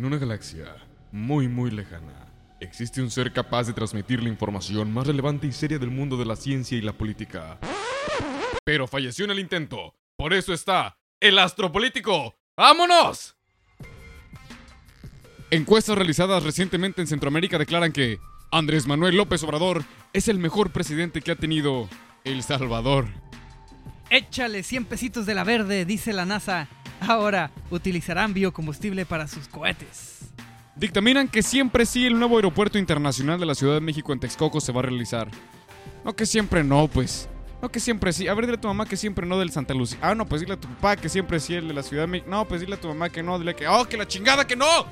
En una galaxia muy muy lejana, existe un ser capaz de transmitir la información más relevante y seria del mundo de la ciencia y la política. Pero falleció en el intento. Por eso está el astropolítico. ¡Vámonos! Encuestas realizadas recientemente en Centroamérica declaran que Andrés Manuel López Obrador es el mejor presidente que ha tenido El Salvador. Échale 100 pesitos de la verde, dice la NASA. Ahora utilizarán biocombustible para sus cohetes. Dictaminan que siempre sí el nuevo aeropuerto internacional de la Ciudad de México en Texcoco se va a realizar. No que siempre no, pues. No que siempre sí. A ver, dile a tu mamá que siempre no del Santa Lucía. Ah, no, pues dile a tu papá que siempre sí el de la Ciudad de México. No, pues dile a tu mamá que no. Dile que. ¡Oh, que la chingada que no!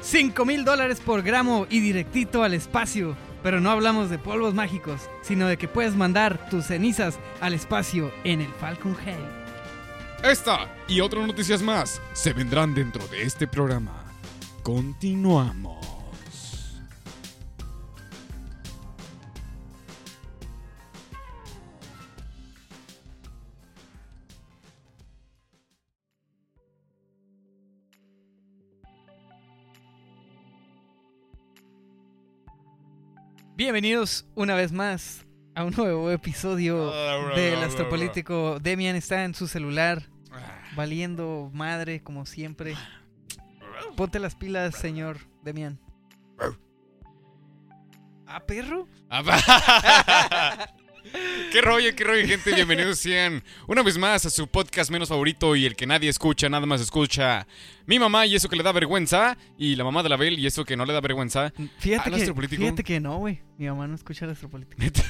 5 mil dólares por gramo y directito al espacio. Pero no hablamos de polvos mágicos, sino de que puedes mandar tus cenizas al espacio en el Falcon Heavy. Esta y otras noticias más se vendrán dentro de este programa. Continuamos. Bienvenidos una vez más a un nuevo episodio del Astropolítico. Demian está en su celular, valiendo madre como siempre. Ponte las pilas, señor Demian. ¿Ah, perro? qué rollo, qué rollo, gente. Bienvenidos sean una vez más a su podcast menos favorito y el que nadie escucha, nada más escucha mi mamá y eso que le da vergüenza, y la mamá de la Bel y eso que no le da vergüenza. Fíjate, Al que, fíjate que no, güey. Mi mamá no escucha el Astropolítico.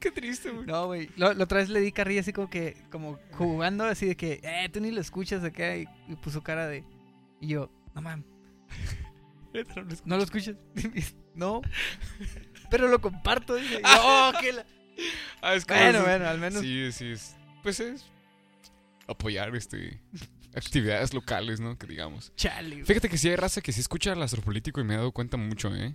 qué triste, güey. No, güey. La otra vez le di carrilla así como que, como jugando así de que, eh, tú ni lo escuchas acá. Y, y puso cara de. Y yo, no mames, ¿no lo escuchas? no. Pero lo comparto. Dice. "Oh, que la-". Ah, es como Bueno, bueno, al menos. Sí, sí, es. Pues es. Apoyar este. Actividades locales, ¿no? Que digamos. Chale. güey. Fíjate que sí hay raza que sí escucha al astropolítico y me he dado cuenta mucho, ¿eh?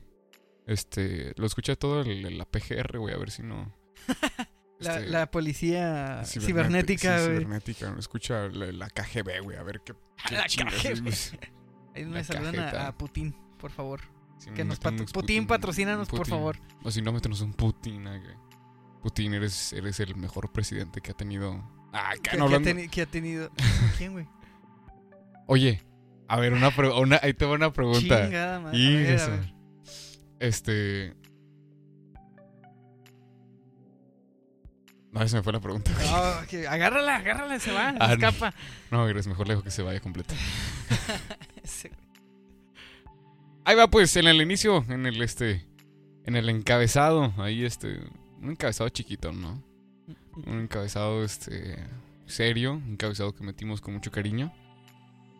Este. Lo escucha todo el- la PGR, güey, a ver si no. La, este, la policía cibernética, cibernética, sí, güey. cibernética, escucha la, la KGB, güey, a ver qué. qué La chingas KGB. güey. Ahí me saludan a Putin, por favor. Sí, Que nos patro- Putin, patrocínanos, por favor. O si no, métenos un Putin. ah, güey. Putin, eres, eres el mejor presidente que ha tenido. Ah, Que, no ha teni- que ha tenido. ¿Quién, güey? Oye, a ver, una, ahí te va una pregunta. Chingada madre. A a ver. Este. No, se me fue la pregunta. No, agárrala, agárrala, se va, Ah, no. escapa. No, es mejor lejos que se vaya completa. Ese güey. Ahí va, pues, en el inicio, en el este. En el encabezado. Ahí, este. Un encabezado chiquito, ¿no? Un encabezado, este. Serio. Un encabezado que metimos con mucho cariño.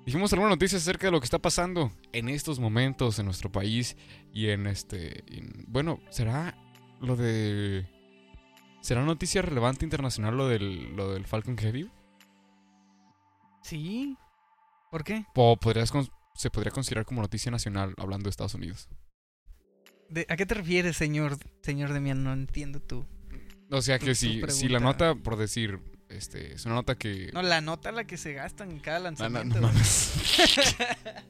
Dijimos algunas noticias acerca de lo que está pasando en estos momentos en nuestro país. Y en este. en- bueno, ¿será lo de. ¿Será noticia relevante internacional lo del, lo del Falcon Heavy? Sí. ¿Por qué? ¿O podrías se podría considerar como noticia nacional hablando de Estados Unidos? De- ¿A qué te refieres, señor, señor Demian? No entiendo tú. O sea que tu si, la nota, por decir, este, es una nota que... No, la nota la que se gastan en cada no, lanzamiento. no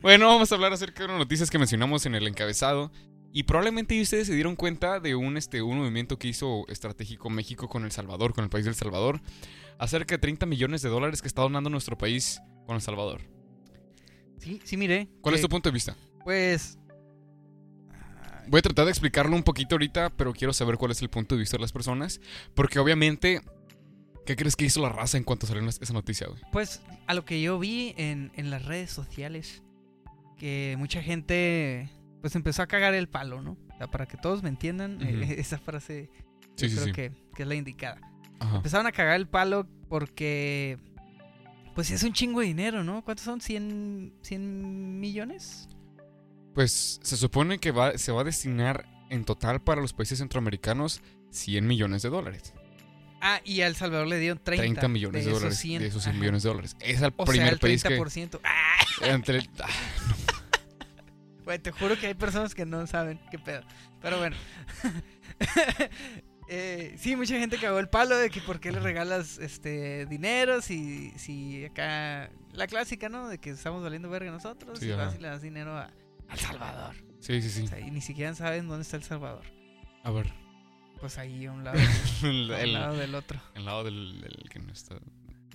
bueno, vamos a hablar acerca de unas noticias que mencionamos en el encabezado. Y probablemente ustedes se dieron cuenta de un, este, un movimiento que hizo estratégico México con El Salvador, con el país del Salvador, acerca de 30 millones de dólares que está donando nuestro país con El Salvador. Sí, sí, miré. ¿Cuál es tu punto de vista? Pues. Voy a tratar de explicarlo un poquito ahorita, pero quiero saber cuál es el punto de vista de las personas. Porque obviamente, ¿qué crees que hizo la raza en cuanto salió esa noticia, güey? Pues a lo que yo vi en, en las redes sociales, que mucha gente pues empezó a cagar el palo, ¿no? O sea, para que todos me entiendan, esa frase Sí, yo sí, creo sí. Que, que es la indicada. Ajá. Empezaron a cagar el palo porque pues es un chingo de dinero, ¿no? ¿Cuántos son? ¿100, 100 millones? Pues se supone que va, se va a destinar en total para los países centroamericanos 100 millones de dólares. Ah, y a El Salvador le dieron 30, 30, millones de, dólares 100. de esos 100 Ajá. millones de dólares. Es el O primer sea, el país que... 30%. ¡Ah! Entre, ah, Güey, te juro que hay personas que no saben qué pedo. Pero bueno. Eh, sí, mucha gente cagó el palo de que por qué le regalas este dinero si, si acá la clásica, ¿no? De que estamos valiendo verga nosotros Sí, y vas y le das dinero a, a El Salvador. Sí, sí, sí. O sea, y ni siquiera saben dónde está El Salvador. A ver. Pues ahí a un lado, el- lado del otro. el lado del, del que no está.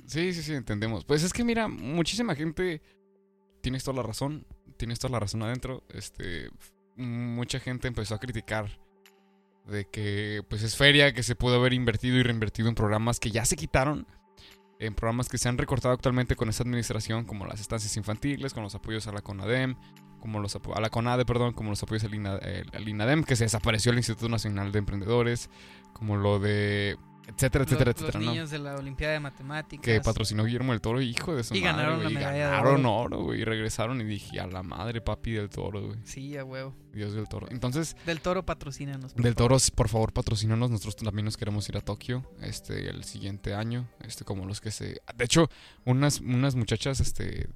Sí, sí, sí, entendemos. Pues es que mira, muchísima gente. Tienes toda la razón. Tienes toda la razón adentro. Este. Mucha gente empezó a criticar de que pues es feria que se pudo haber invertido y reinvertido en programas que ya se quitaron. En programas que se han recortado actualmente con esta administración, como las estancias infantiles, con los apoyos a la CONADEM, como los a la CONADE, perdón, como los apoyos al INADEM, que se desapareció el Instituto Nacional de Emprendedores, como lo de etcétera, etcétera, los, los etcétera, ¿no? niños de la Olimpiada de Matemáticas. que patrocinó Guillermo del Toro, hijo de su Y madre, ganaron la y medalla de ganaron oro. oro, güey, y regresaron y dije, a la madre, papi del Toro, güey, Sí, a huevo. Dios del Toro. Entonces, Del Toro patrocínanos. por del. Toro, por favor, patrocínanos, nosotros también nos queremos ir a Tokio, este, el siguiente año, este, como los que se... De hecho, unas, unas muchachas, este,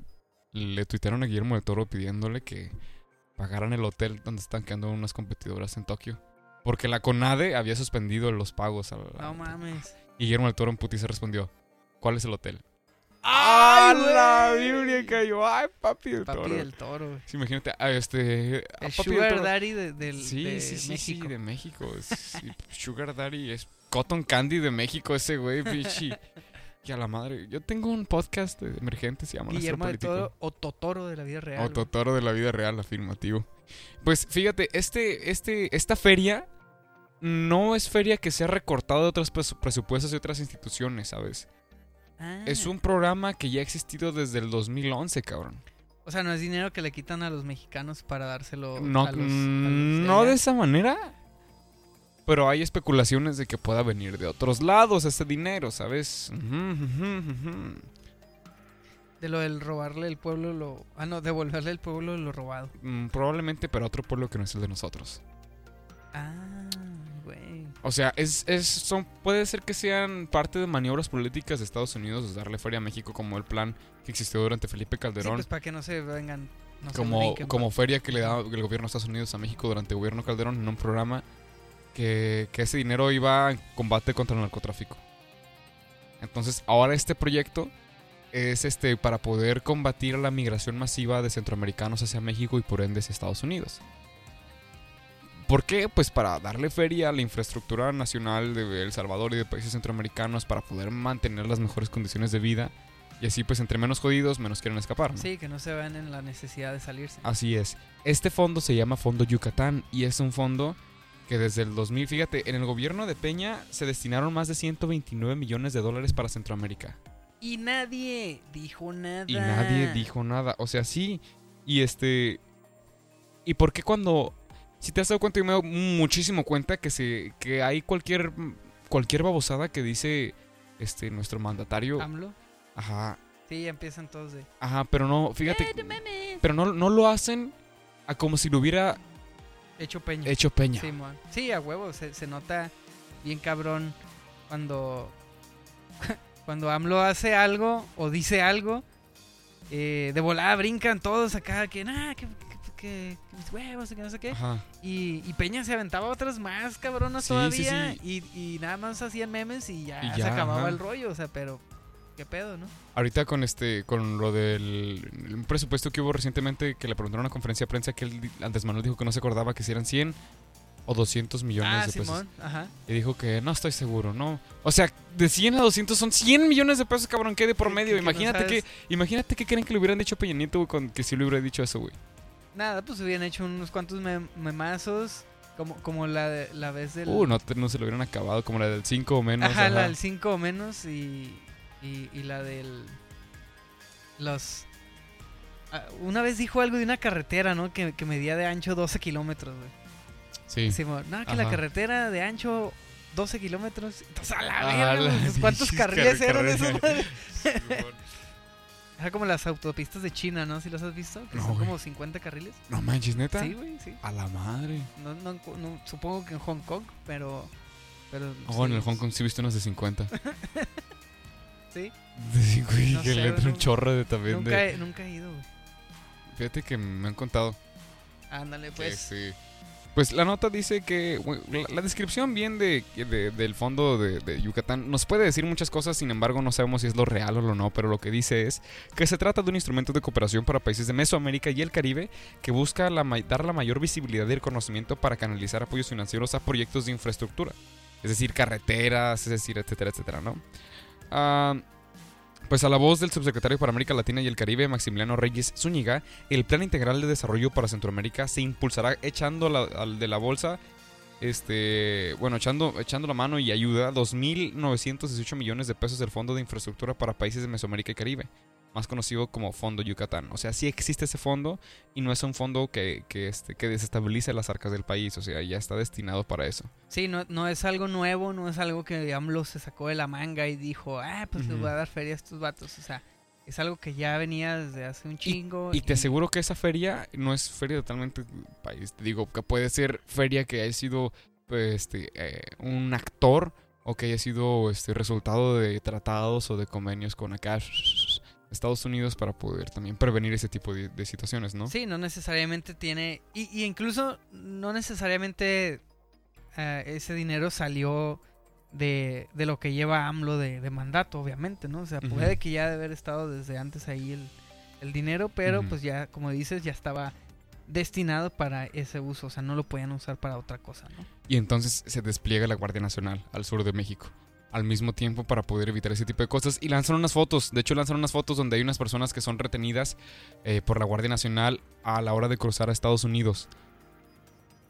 le tuitearon a Guillermo del Toro pidiéndole que pagaran el hotel donde están quedando unas competidoras en Tokio. Porque la CONADE había suspendido los pagos. a la- No mames. Y Guillermo del Toro en putiza respondió, ¿cuál es el hotel? ¡Ay, ¡Ah, la! Biblia cayó! ¡Ay, papi del Papi Toro! del Toro. Sí, imagínate, ah, este... ah, El papi del Sugar Toro. Daddy de, del, Sí, de sí, sí, México. sí, de México. sí, Sugar Daddy es Cotton Candy de México ese güey, pichi. Y a la madre. Yo tengo un podcast de emergente, se llama Guillermo del. Toro o Totoro de la vida real. O. Totoro de la vida real, afirmativo. Pues fíjate, este, este, esta feria no es feria que se ha recortado de otros presu- presupuestos de otras instituciones, ¿sabes? Ah, Es un programa que ya ha existido desde el 2011, cabrón. O sea, no es dinero que le quitan a los mexicanos para dárselo No, a los, a los mm, no de esa manera. Pero hay especulaciones de que pueda venir de otros lados ese dinero, ¿sabes? De lo del robarle el pueblo lo... Ah, no, devolverle el pueblo lo robado. Mm, probablemente para otro pueblo que no es el de nosotros. Ah. O sea, es, es, son, puede ser que sean parte de maniobras políticas de Estados Unidos de darle feria a México como el plan que existió durante Felipe Sí, Calderón. pues para que no se vengan... no se como, brinquen, como pues. feria que le da el gobierno de Estados Unidos a México durante el gobierno Calderón en un programa que, que ese dinero iba en combate contra el narcotráfico. Entonces, ahora este proyecto es este para poder combatir la migración masiva de centroamericanos hacia México y por ende hacia Estados Unidos. ¿Por qué? Pues para darle feria a la infraestructura nacional de El Salvador y de países centroamericanos para poder mantener las mejores condiciones de vida y así pues entre menos jodidos menos quieren escapar. ¿no? Sí, que no se vean en la necesidad de salirse. Así es. Este fondo se llama Fondo Yucatán y es un fondo que desde el 2000, fíjate, en el gobierno de Peña se destinaron más de 129 millones de dólares para Centroamérica. Y nadie dijo nada. Y nadie dijo nada. O sea, sí. Y este... ¿Y por qué cuando... Si te has dado cuenta, yo me doy muchísimo cuenta que se que hay cualquier cualquier babosada que dice este nuestro mandatario. AMLO. Ajá. Sí, ya empiezan todos de... Ajá, pero no, fíjate, "Eh, no mames". pero no, no lo hacen a como si lo hubiera Hecho peña. hecho Peña. Sí, a huevo, se, se nota bien cabrón cuando cuando AMLO hace algo o dice algo, eh, de volada brincan todos acá, que nada, que, que, que- mis huevos, que no sé qué. Y, y Peña se aventaba otras más cabronas Sí, todavía sí, Y, y nada más hacían memes y ya, Y se acababa ajá. el rollo, o sea, pero qué pedo, ¿no? Ahorita con este, con lo del un presupuesto que hubo recientemente, que le preguntaron en una conferencia de prensa que él, Andrés Manuel dijo que no se acordaba que si eran 100 o 200 millones ah, de pesos. Simón, ajá. Y dijo que no estoy seguro, ¿no? O sea, de 100 a 200 son 100 millones de pesos, cabrón, que de por Que- medio. que- que no imagínate que, imagínate que creen que le hubieran dicho a Peña Nieto, güey, con que si le hubiera dicho eso, güey. Nada, pues hubieran hecho unos cuantos mem- memazos, como, como la, de- la vez del... Uh, no, no se lo hubieran acabado, como la del 5 o menos. Ajá, la ajá. del 5 o menos y, y, y la del... Los... ah, una vez dijo algo de una carretera, ¿no? Que, que medía de ancho 12 kilómetros, güey. Sí. Simón, no, que la carretera de ancho 12 kilómetros. Entonces, a la Ah, verga, la- pues, ¿cuántos carriles eran esos? Era como las autopistas de China, ¿no? ¿Sí los has visto? Que No, son güey. como 50 carriles. no manches, neta. Sí, güey, sí. A la madre. No, no, no- supongo que en Hong Kong, pero... pero Oh, en sí, el Hong Kong sí viste unos de 50. Sí, De 5 y No que sé, le entra un chorro de también nunca de... he, nunca he ido, güey. Fíjate que me han contado Ándale, que pues. sí. Pues la nota dice que la, descripción bien de, de- del fondo de, Yucatán nos puede decir muchas cosas, sin embargo no sabemos si es lo real o lo no, pero lo que dice es que se trata de un instrumento de cooperación para países de Mesoamérica y el Caribe que busca la dar la mayor visibilidad y reconocimiento para canalizar apoyos financieros a proyectos de infraestructura, es decir, carreteras, es decir, etcétera, etcétera, ¿no? Ah, pues a la voz del subsecretario para América Latina y el Caribe, Maximiliano Reyes Zúñiga, el Plan Integral de Desarrollo para Centroamérica se impulsará echando la- al de la bolsa, este, bueno, echando, echando la mano y ayuda 2.918 millones de pesos del Fondo de Infraestructura para Países de Mesoamérica y Caribe, más conocido como Fondo Yucatán. O sea, sí existe ese fondo y no es un fondo que, que, este, que desestabilice las arcas del país, o sea, ya está destinado para eso. Sí, no, no es algo nuevo, no es algo que AMLO se sacó de la manga y dijo, ah, pues les voy a dar feria a estos vatos. O sea, es algo que ya venía desde hace un chingo. Y te aseguro que esa feria no es feria totalmente país. Te digo que puede ser feria que haya sido pues, este, eh, un actor o que haya sido este resultado de tratados o de convenios con acá Estados Unidos para poder también prevenir ese tipo de, de situaciones, ¿no? Sí, no necesariamente tiene. Y, y incluso no necesariamente eh, ese dinero salió de, de lo que lleva AMLO de, de mandato, obviamente, ¿no? O sea, puede que ya de haber estado desde antes ahí el, el dinero, pero pues ya, como dices, ya estaba destinado para ese uso. O sea, no lo podían usar para otra cosa, ¿no? Y entonces se despliega la Guardia Nacional al sur de México. Al mismo tiempo para poder evitar ese tipo de cosas. Y lanzan unas fotos. De hecho, lanzan unas fotos donde hay unas personas que son retenidas eh, por la Guardia Nacional a la hora de cruzar a Estados Unidos.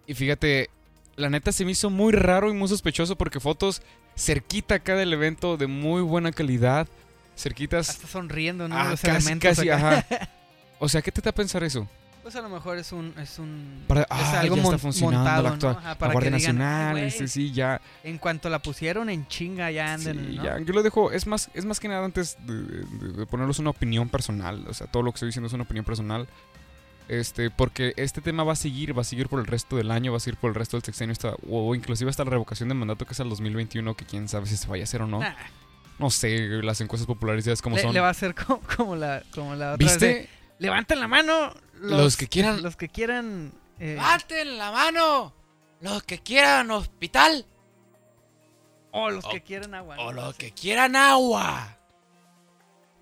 Y fíjate, la neta se me hizo muy raro y muy sospechoso porque fotos cerquita acá del evento de muy buena calidad. Cerquitas. Hasta sonriendo, ¿no? ah, Los casi, elementos casi, acá. ajá. O sea, ¿qué te da a pensar eso? Pues a lo mejor es un. Es, un, Para- es ah, algo ya está funcionando montado, la ¿no? actua- Ajá, La para Guardia que digan, "Ay, Nacional, este sí, ya. En cuanto la pusieron en chinga, ya anden, Sí, ¿no? ya, yo lo dejo, es más, es más que nada antes de, de- de ponerlos una opinión personal, o sea, todo lo que estoy diciendo es una opinión personal, este, porque este tema va a seguir, va a seguir por el resto del año, va a seguir por el resto del sexenio, hasta, o inclusive hasta la revocación de mandato que es al 2021, que quién sabe si se vaya a hacer o no, Nah, no sé, las encuestas populares ya es como le, son. le va a hacer como, como la, como la otra vez de, ¿Viste? Levanten la mano Los que quieran- Los que quieran. eh, ¡Levanten la mano! Los que quieran hospital o los o- que quieran agua. o ¿no? los Sí. que quieran agua.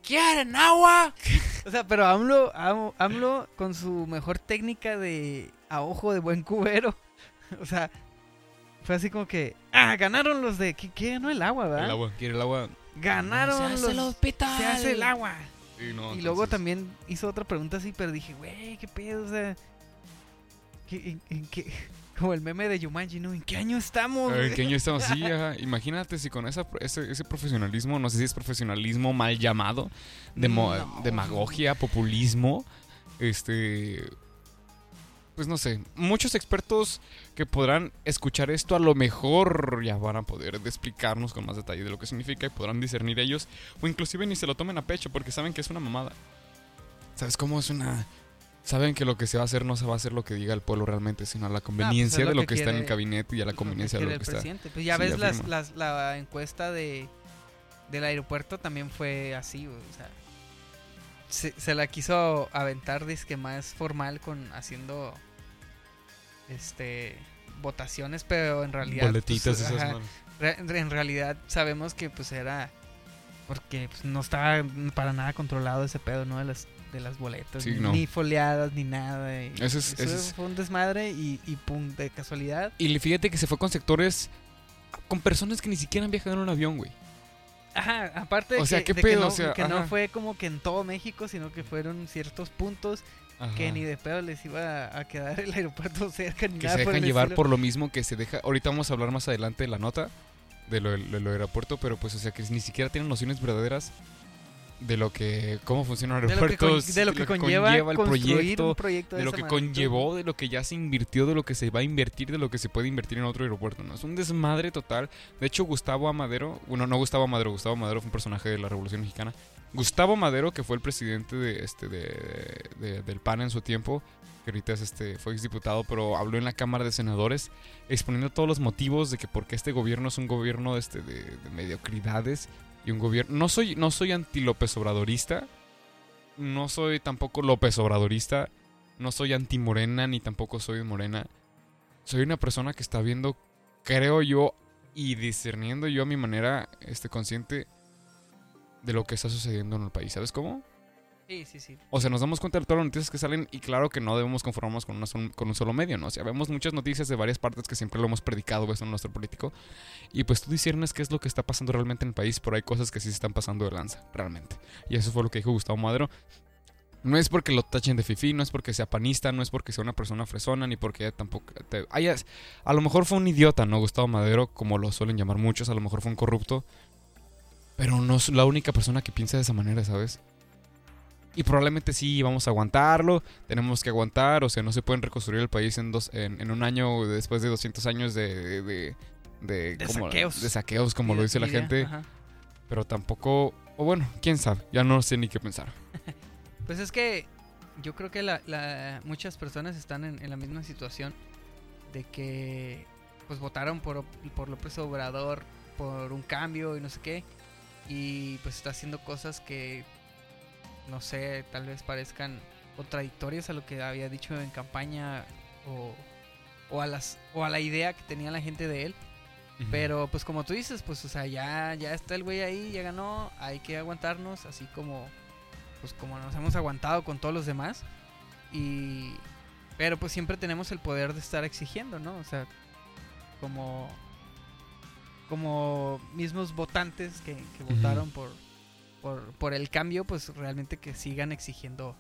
¿Quieren agua? O sea, pero AMLO, Am- AMLO con su mejor técnica de a ojo de buen cubero. O sea, fue así como que. Ah, ganaron los de. ¿Qué, qué ganó el agua, verdad? El agua, quiere el agua. Ganaron se hace los. el hospital. Se hace el agua. Sí, no, y luego entonces- también hizo otra pregunta así, pero dije, güey, qué pedo, o sea. ¿qué- en, en qué- Como el meme de Yumanji, ¿no? ¿En qué año estamos? ¿En güey? qué año estamos? Sí, ajá. Imagínate si con esa, ese, ese profesionalismo, no sé si es profesionalismo mal llamado, demo- No. demagogia, populismo, este... Pues no sé, muchos expertos que podrán escuchar esto a lo mejor ya van a poder explicarnos con más detalle de lo que significa y podrán discernir ellos o inclusive ni se lo tomen a pecho porque saben que es una mamada. ¿Sabes cómo es una... Saben que lo que se va a hacer no se va a hacer lo que diga el pueblo realmente, sino a la conveniencia lo de lo que que, está en el gabinete y a la Lo conveniencia de quiere lo que el está. Pues ya Sí, ves las, la encuesta de del aeropuerto también fue así, güey, o sea, se, se la quiso aventar disque más formal con haciendo este votaciones, pero en realidad pues, Boletitas esas ajá, en realidad sabemos que pues era porque pues, no estaba para nada controlado ese pedo, ¿no? De las de las boletas, Sí, ni, no. ni foliadas ni nada. y Ese es- eso es- fue un desmadre y, y pum, de casualidad Y fíjate que se fue con sectores con personas que ni siquiera han viajado en un avión, güey. Ajá, aparte de O sea, que, ¿qué de pedo? que, no, O sea, que no ajá. fue como que en todo México, sino que fueron ciertos puntos que Ajá. ni de pedo les iba a quedar el aeropuerto cerca ni que nada se por dejan el llevar estilo. por lo mismo que se deja. Ahorita vamos a hablar más adelante de la nota de lo, de lo del aeropuerto, pero pues, o sea, que ni siquiera tienen nociones verdaderas de lo que. cómo funcionan de lo que, con- aeropuertos, de lo que conlleva, el construir proyecto, proyecto de lo esa que magnitud. conllevó, de lo que ya se invirtió, de lo que se va a invertir, de lo que se puede invertir en otro aeropuerto, ¿no? Es un desmadre total. De hecho, Gustavo Amadero, bueno, no Gustavo Amadero, Gustavo Amadero fue un personaje de la Revolución Mexicana. Gustavo Madero, que fue el presidente de este de, de- del PAN en su tiempo, que ahorita es este, fue exdiputado, pero habló en la Cámara de Senadores exponiendo todos los motivos de que por qué este gobierno es un gobierno este, de, de mediocridades y un gobierno... No soy, no soy anti López Obradorista, no soy tampoco López Obradorista, no soy anti Morena ni tampoco soy Morena. soy una persona que está viendo, creo yo, y discerniendo yo a mi manera este, consciente de lo que está sucediendo en el país. ¿Sabes cómo? Sí, sí, sí. O sea, nos damos cuenta de todas las noticias que salen y claro que no debemos conformarnos con, una con un solo medio, ¿no? O sea, vemos muchas noticias de varias partes que siempre lo hemos predicado eso en nuestro político. Y pues tú discernes qué es lo que está pasando realmente en el país, pero hay cosas que sí se están pasando de lanza, realmente. Y eso fue lo que dijo Gustavo Madero. No es porque lo tachen de fifi, no es porque sea panista, no es porque sea una persona fresona, ni porque tampoco... te- hayas- a lo mejor fue un idiota, ¿no? Gustavo Madero, como lo suelen llamar muchos, a lo mejor fue un corrupto. Pero no es la única persona que piensa de esa manera, ¿sabes? Y probablemente sí vamos a aguantarlo, tenemos que aguantar, o sea, no se pueden reconstruir el país en, dos, en, en un año después de 200 años de... de, de, De como- saqueos. de saqueos, como lo dice la gente. ajá. Pero tampoco... O bueno, quién sabe, ya no sé ni qué pensar. Pues es que yo creo que la, la- muchas personas están en, en la misma situación de que pues votaron por, por López Obrador por un cambio y no sé qué y pues está haciendo cosas que no sé, tal vez parezcan contradictorias a lo que había dicho en campaña o, o a las o a la idea que tenía la gente de él. Pero pues como tú dices, pues o sea, ya, ya está el güey ahí, ya ganó, hay que aguantarnos, así como pues como nos hemos aguantado con todos los demás. Y pero pues siempre tenemos el poder de estar exigiendo, ¿no? O sea, como como mismos votantes que, votaron por, por por el cambio, pues realmente que sigan exigiendo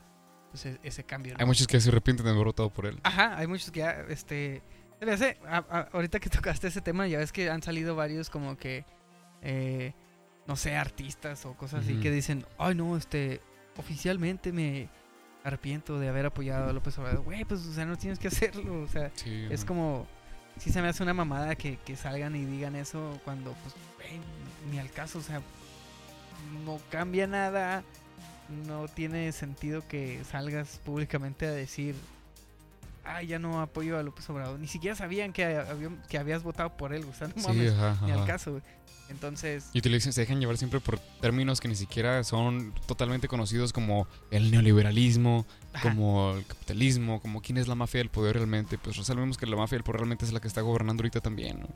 pues, e- ese cambio. ¿no? Hay muchos que se arrepienten de haber votado por él. Ajá, hay muchos que ya, este... hace- a- a- ahorita que tocaste ese tema, ya ves que han salido varios como que, eh, no sé, artistas o cosas así que dicen, ay no, este, oficialmente me arrepiento de haber apoyado a López Obrador. Güey, pues, o sea, no tienes que hacerlo, o sea, Sí, es man. como, sí se me hace una mamada que, que salgan y digan eso cuando, pues, ni al caso, o sea, no cambia nada, no tiene sentido que salgas públicamente a decir, ay, ya no apoyo a López Obrador. Ni siquiera sabían que, había- que habías votado por él, o sea, no Sí, mames, ajá, ni al caso, güey. Entonces, Y utilizan, se dejan llevar siempre por términos que ni siquiera son totalmente conocidos como el neoliberalismo, ajá, como el capitalismo, como quién es la mafia del poder realmente. Pues sabemos que la mafia del poder realmente es la que está gobernando ahorita también, ¿no?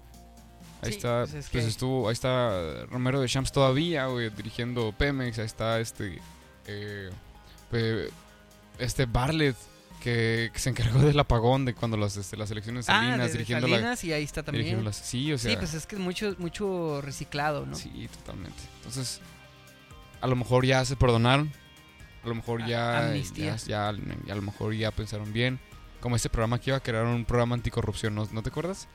Ahí Sí, está, pues es pues que- estuvo, ahí está Romero de Champs todavía, güey, dirigiendo Pemex, ahí está este, eh, este Barlet, que, que se encargó del apagón de cuando las, este, las elecciones ah, Salinas, de dirigiendo la- Salinas y ahí está también. las- sí, o sea, sí, pues es que es mucho, mucho reciclado, ¿no? Sí, totalmente. Entonces, a lo mejor ya se perdonaron. A lo mejor ya, ya, ya- ya a lo mejor ya pensaron bien. Como este programa que iba a crear un programa anticorrupción, ¿no, ¿no te acuerdas?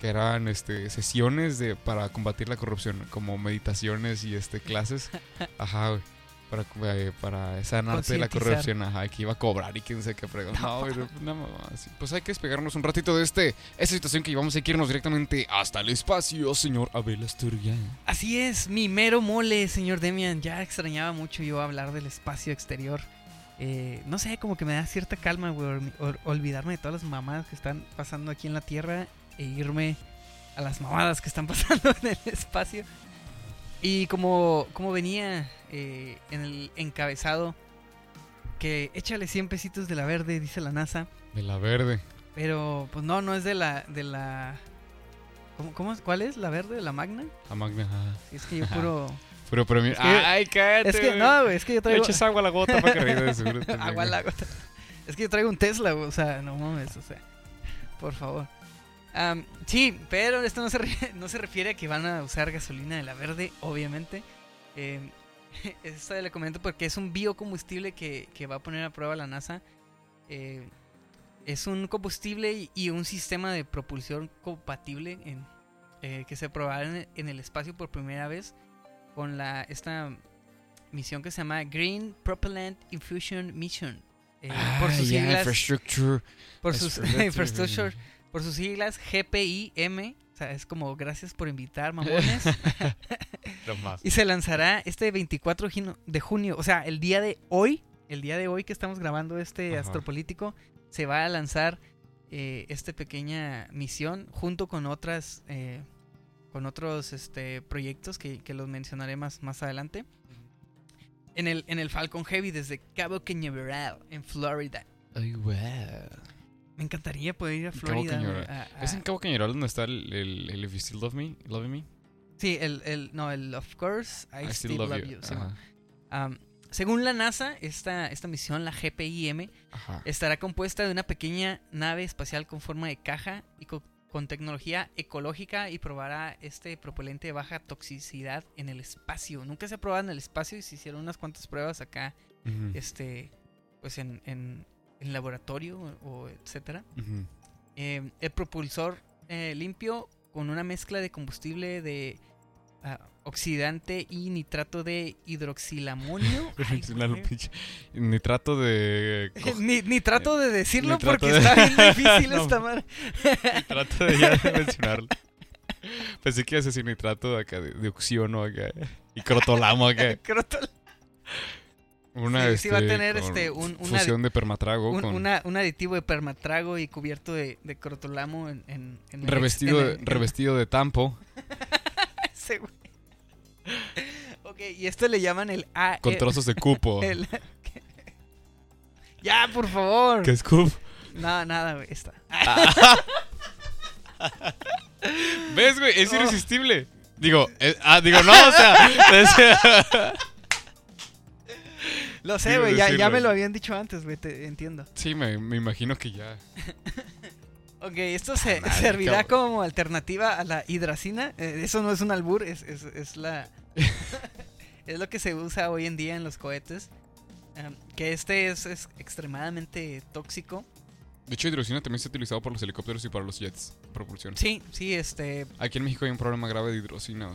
Que eran este sesiones de para combatir la corrupción, como meditaciones y este clases. Ajá, güey. Para, eh, para sanarte de la corrupción, ajá, que iba a cobrar y quién sabe qué fregón. No, güey, no, mamá, sí. Pues hay que despegarnos un ratito de este, esta situación que vamos a irnos directamente hasta el espacio, señor Abel Asturias. Así es, mi mero mole, señor Demian. Ya extrañaba mucho yo hablar del espacio exterior. Eh, no sé, como que me da cierta calma, güey, ol- ol- olvidarme de todas las mamadas que están pasando aquí en la Tierra e irme a las mamadas que están pasando en el espacio. Y como, como venía eh, en el encabezado, que échale 100 pesitos de la verde, dice la NASA. De la verde. Pero, pues no, no es de la... De la ¿Cómo, cómo es? ¿Cuál es? ¿La verde? ¿La magna? La magna. ajá. Sí, es que yo puro... Es que- ¡Ay, cállate! Es que, no, güey, es que yo Le traigo. eches agua a la gota para que seguro. este agua a la gota. Es que yo traigo un Tesla, güey. O sea, no mames, o sea. Por favor. Sí, pero esto no se, re- no se refiere a que van a usar gasolina de la verde, obviamente. Eh, esto le comento porque es un biocombustible que, que va a poner a prueba la NASA. Eh, es un combustible y, y un sistema de propulsión compatible en, eh, que se probará en, en el espacio por primera vez con la esta misión que se llama Green Propellant Infusion Mission. eh, por Ah, sus ya, siglas, infrastructure. por sus Infrastructure. por sus siglas GPIM, sea, es como gracias por invitar, mamones. Y se lanzará este 24 jino- de junio, o sea, el día de hoy, el día de hoy que estamos grabando este Ajá. astropolítico, se va a lanzar eh, esta pequeña misión junto con otras, eh, con otros este, proyectos que, que los mencionaré más, más adelante. En el, en el Falcon Heavy desde Cabo Cañaveral, en Florida. Ay, wow. Me encantaría poder ir a Florida. a- a- ¿Es en Cabo Cañaveral donde está el, el, el If You Still Love Me? Love Me? Sí, el, el, no, el Of Course, I, Still, Love, You. sí, según la NASA, esta, esta misión, la GPIM, Ajá. estará compuesta de una pequeña nave espacial con forma de caja y co- con tecnología ecológica y probará este propelente de baja toxicidad en el espacio. Nunca se ha probado en el espacio y se hicieron unas cuantas pruebas acá, este, pues en, en, en laboratorio o, etcétera. Eh, el propulsor eh, limpio con una mezcla de combustible de ah, oxidante y nitrato de hidroxilamonio. Ay, Nitrato de. ni, ni trato de decirlo Nitrato porque de- está bien difícil No. esta madre. Nitrato de ya de mencionarlo. Pensé que ibas a decir nitrato de acá de, de oxiono acá. Y crotolamo acá. Crotol- Una Sí, sí va a este, tener, con este, un- una- fusión de permatrago un, con una- un aditivo de permatrago y cubierto de, de crotolamo en, en, en el ex- revestido, en de- revestido de tampo ese, güey. Ok, y esto le llaman el A. con el- trozos de cupo. el- ya, por favor. ¿Qué es cup? No, nada, güey. Está. ¿Ves, güey? Es irresistible. Digo, eh, ah, digo, no, o sea, es- Lo sé, güey. Ya, ya me lo habían dicho antes, güey. Te entiendo. sí, me, me imagino que ya. Ok, esto se, madre, servirá cabrón. como alternativa a la hidracina. Eh, eso no es un albur, es, es, es la. es lo que se usa hoy en día en los cohetes. Em, que este es, es extremadamente tóxico. De hecho, hidrocina también se ha utilizado por los helicópteros y para los jets propulsión. Sí, sí, este. Aquí en México hay un problema grave de hidrocina.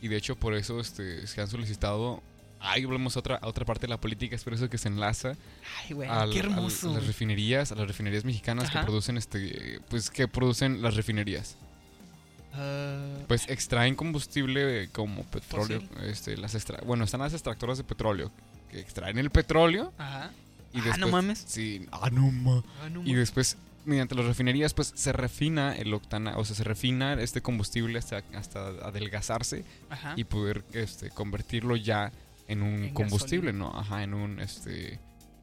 Y de hecho, por eso este, se han solicitado. Ahí volvemos a otra, a otra parte de la política. Es por eso que se enlaza Ay, güey, al- qué al- hermoso. a las refinerías, a las refinerías mexicanas Ajá. que producen este, pues que producen las refinerías. Ah, Pues extraen combustible como petróleo. Fósil. Este, las extra- bueno, están las extractoras de petróleo que extraen el petróleo ajá. y Ah, después. no mames. Sí, ah, no ma- Ah, no Y después, mediante las refinerías, pues se refina el octana, o sea, se refina este combustible hasta, hasta adelgazarse Ajá. y poder este, convertirlo ya en un En combustible, ¿no? Ajá, en un, este,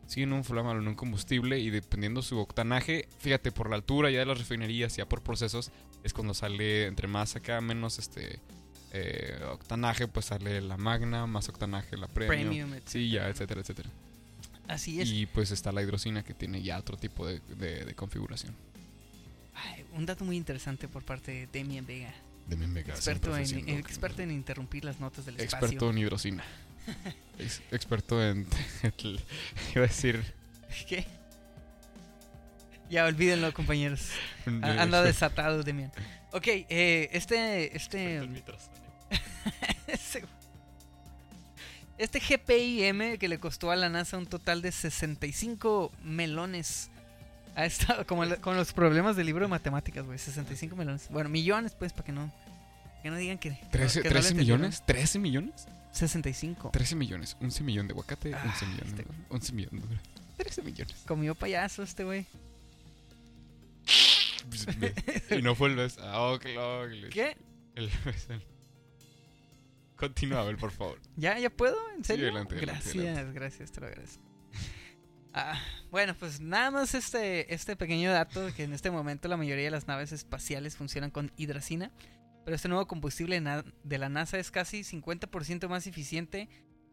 sí, en un flamable, en un combustible y dependiendo su octanaje, fíjate, por la altura ya de las refinerías, ya por procesos, es cuando sale entre más acá, menos este eh, octanaje, pues sale la magna, más octanaje la premium. Premium, etc. Sí, ya, etcétera, etcétera. Así es. Y pues está la hidrocina que tiene ya otro tipo de, de- de configuración. Ay, un dato muy interesante por parte de Demian Vega. De Vega, Experto en, experto en interrumpir las notas del espacio. Experto en hidrocina. Ex- experto en. Iba a decir. ¿Qué? Ya, olvídenlo, compañeros. A- Anda desatado, Demian. Ok, eh, este. Este. Este GPIM que le costó a la NASA un total de 65 melones. Ha estado como el- con los problemas del libro de matemáticas, güey. 65 melones. Bueno, millones, pues, para que no. Que no digan que. que no- ¿13, que no le 13 entendieron. millones? ¿13 millones? 65. 13 millones. 11 millones de aguacate. Ah, 11 millones. este- ¿no? 11 millones. 13 millones. Comió payaso este güey. y no fue el beso. Ah, el- ¿Qué? El beso. Continúa, Abel, por favor. ¿Ya, ya puedo? ¿En serio? adelante, adelante, gracias, adelante. gracias, te lo agradezco. Ah, bueno, pues nada más este, este pequeño dato que en este momento la mayoría de las naves espaciales funcionan con hidracina, pero este nuevo combustible de la NASA es casi 50% más eficiente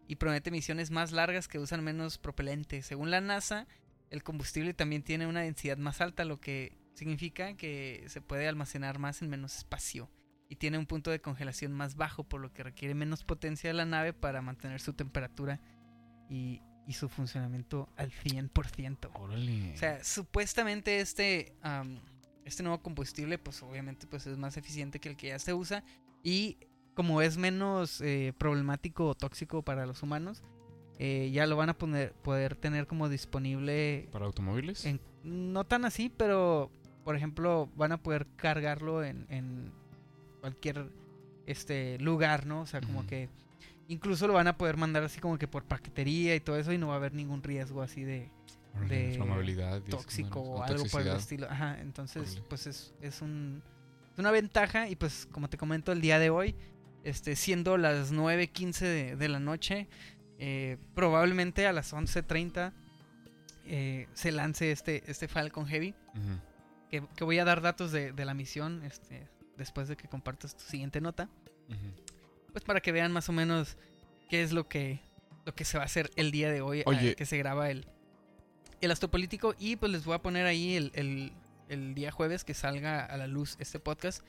y promete misiones más largas que usan menos propelente. Según la NASA, el combustible también tiene una densidad más alta, lo que significa que se puede almacenar más en menos espacio y tiene un punto de congelación más bajo, por lo que requiere menos potencia de la nave para mantener su temperatura y, y su funcionamiento al 100%. Órale. O sea, supuestamente este, este nuevo combustible, pues obviamente pues es más eficiente que el que ya se usa y como es menos eh, problemático o tóxico para los humanos, eh, ya lo van a poner, poder tener como disponible ¿Para automóviles? en- no tan así, pero por ejemplo van a poder cargarlo en, en cualquier este lugar, ¿no? O sea, como que incluso lo van a poder mandar así como que por paquetería y todo eso y no va a haber ningún riesgo así de de tóxico o algo por el estilo. Ajá, entonces pues es, es un, una ventaja y pues como te comento el día de hoy, este siendo las 9.15 de, de la noche, eh, probablemente a las 11.30 eh, se lance este, este Falcon Heavy. Ujú. Que, que voy a dar datos de, de la misión este, después de que compartas tu siguiente nota. Pues para que vean más o menos qué es lo que, lo que se va a hacer el día de hoy, Oye. que se graba el, el astropolítico. Y pues les voy a poner ahí el, el- el día jueves que salga a la luz este podcast,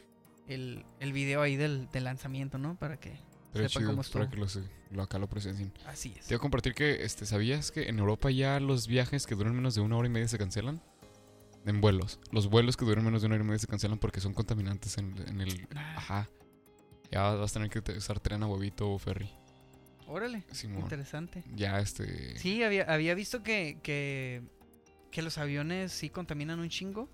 el, el video ahí del, del lanzamiento, ¿no? Para que Estaría sepa chido cómo para estuvo. que lo, acá lo presencien. Así es. Te iba a compartir que, este, ¿sabías que en Europa ya los viajes que duran menos de una hora y media se cancelan? En vuelos. Los vuelos que duran menos de una hora y media se cancelan porque son contaminantes en, en el... Ah. Ajá. Ya vas a tener que usar tren a huevito o ferry. Órale, Simón. interesante. Ya, este... Sí, había, había visto que, que, que los aviones sí contaminan un chingo.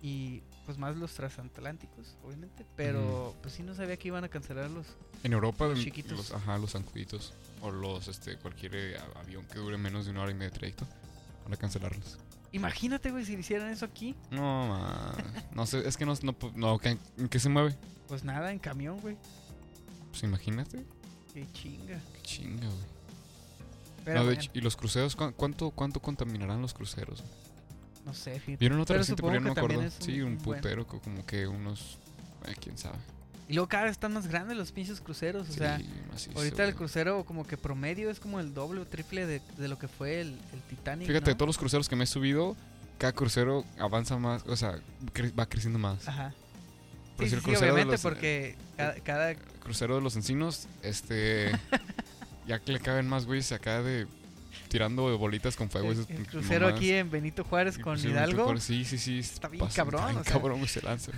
Y pues más los transatlánticos, obviamente. Pero pues sí no sabía que iban a cancelar los... En Europa, Los chiquitos. los, ajá, los zancuditos. O los, este, cualquier eh, avión que dure menos de una hora y media de trayecto. Van a cancelarlos. Imagínate, güey, si hicieran eso aquí. No, ma, No sé, es que no, no, no ¿qué- ¿en qué se mueve? Pues nada, en camión, güey. Pues imagínate. Qué chinga. Qué chinga, güey. Pero No, de bueno, hecho, ¿Y los cruceros? ¿cu- ¿Cuánto, ¿Cuánto contaminarán los cruceros? no sé, fíjate. ¿Vieron otra reciente? Pero yo no me acuerdo. Sí, un putero, co- como que unos... eh, quién sabe. Y luego cada vez están más grandes los pinches cruceros. O sea, Sí, macizo, ahorita el crucero como que promedio es como el doble o triple de, de lo que fue el, el Titanic. Fíjate, ¿no? todos los cruceros que me he subido, cada crucero avanza más, o sea, va creciendo más. Ajá. Sí, sí, de obviamente los, eh, porque cada, cada crucero de los encinos, este. ya que le caben más güeyes acá de. tirando bolitas con fuego. el, esas el p- crucero mamadas. aquí en Benito Juárez con pusieron Hidalgo. Sí, sí, sí. Está bien pasa- cabrón, Está bien o sea. cabrón, se lanza.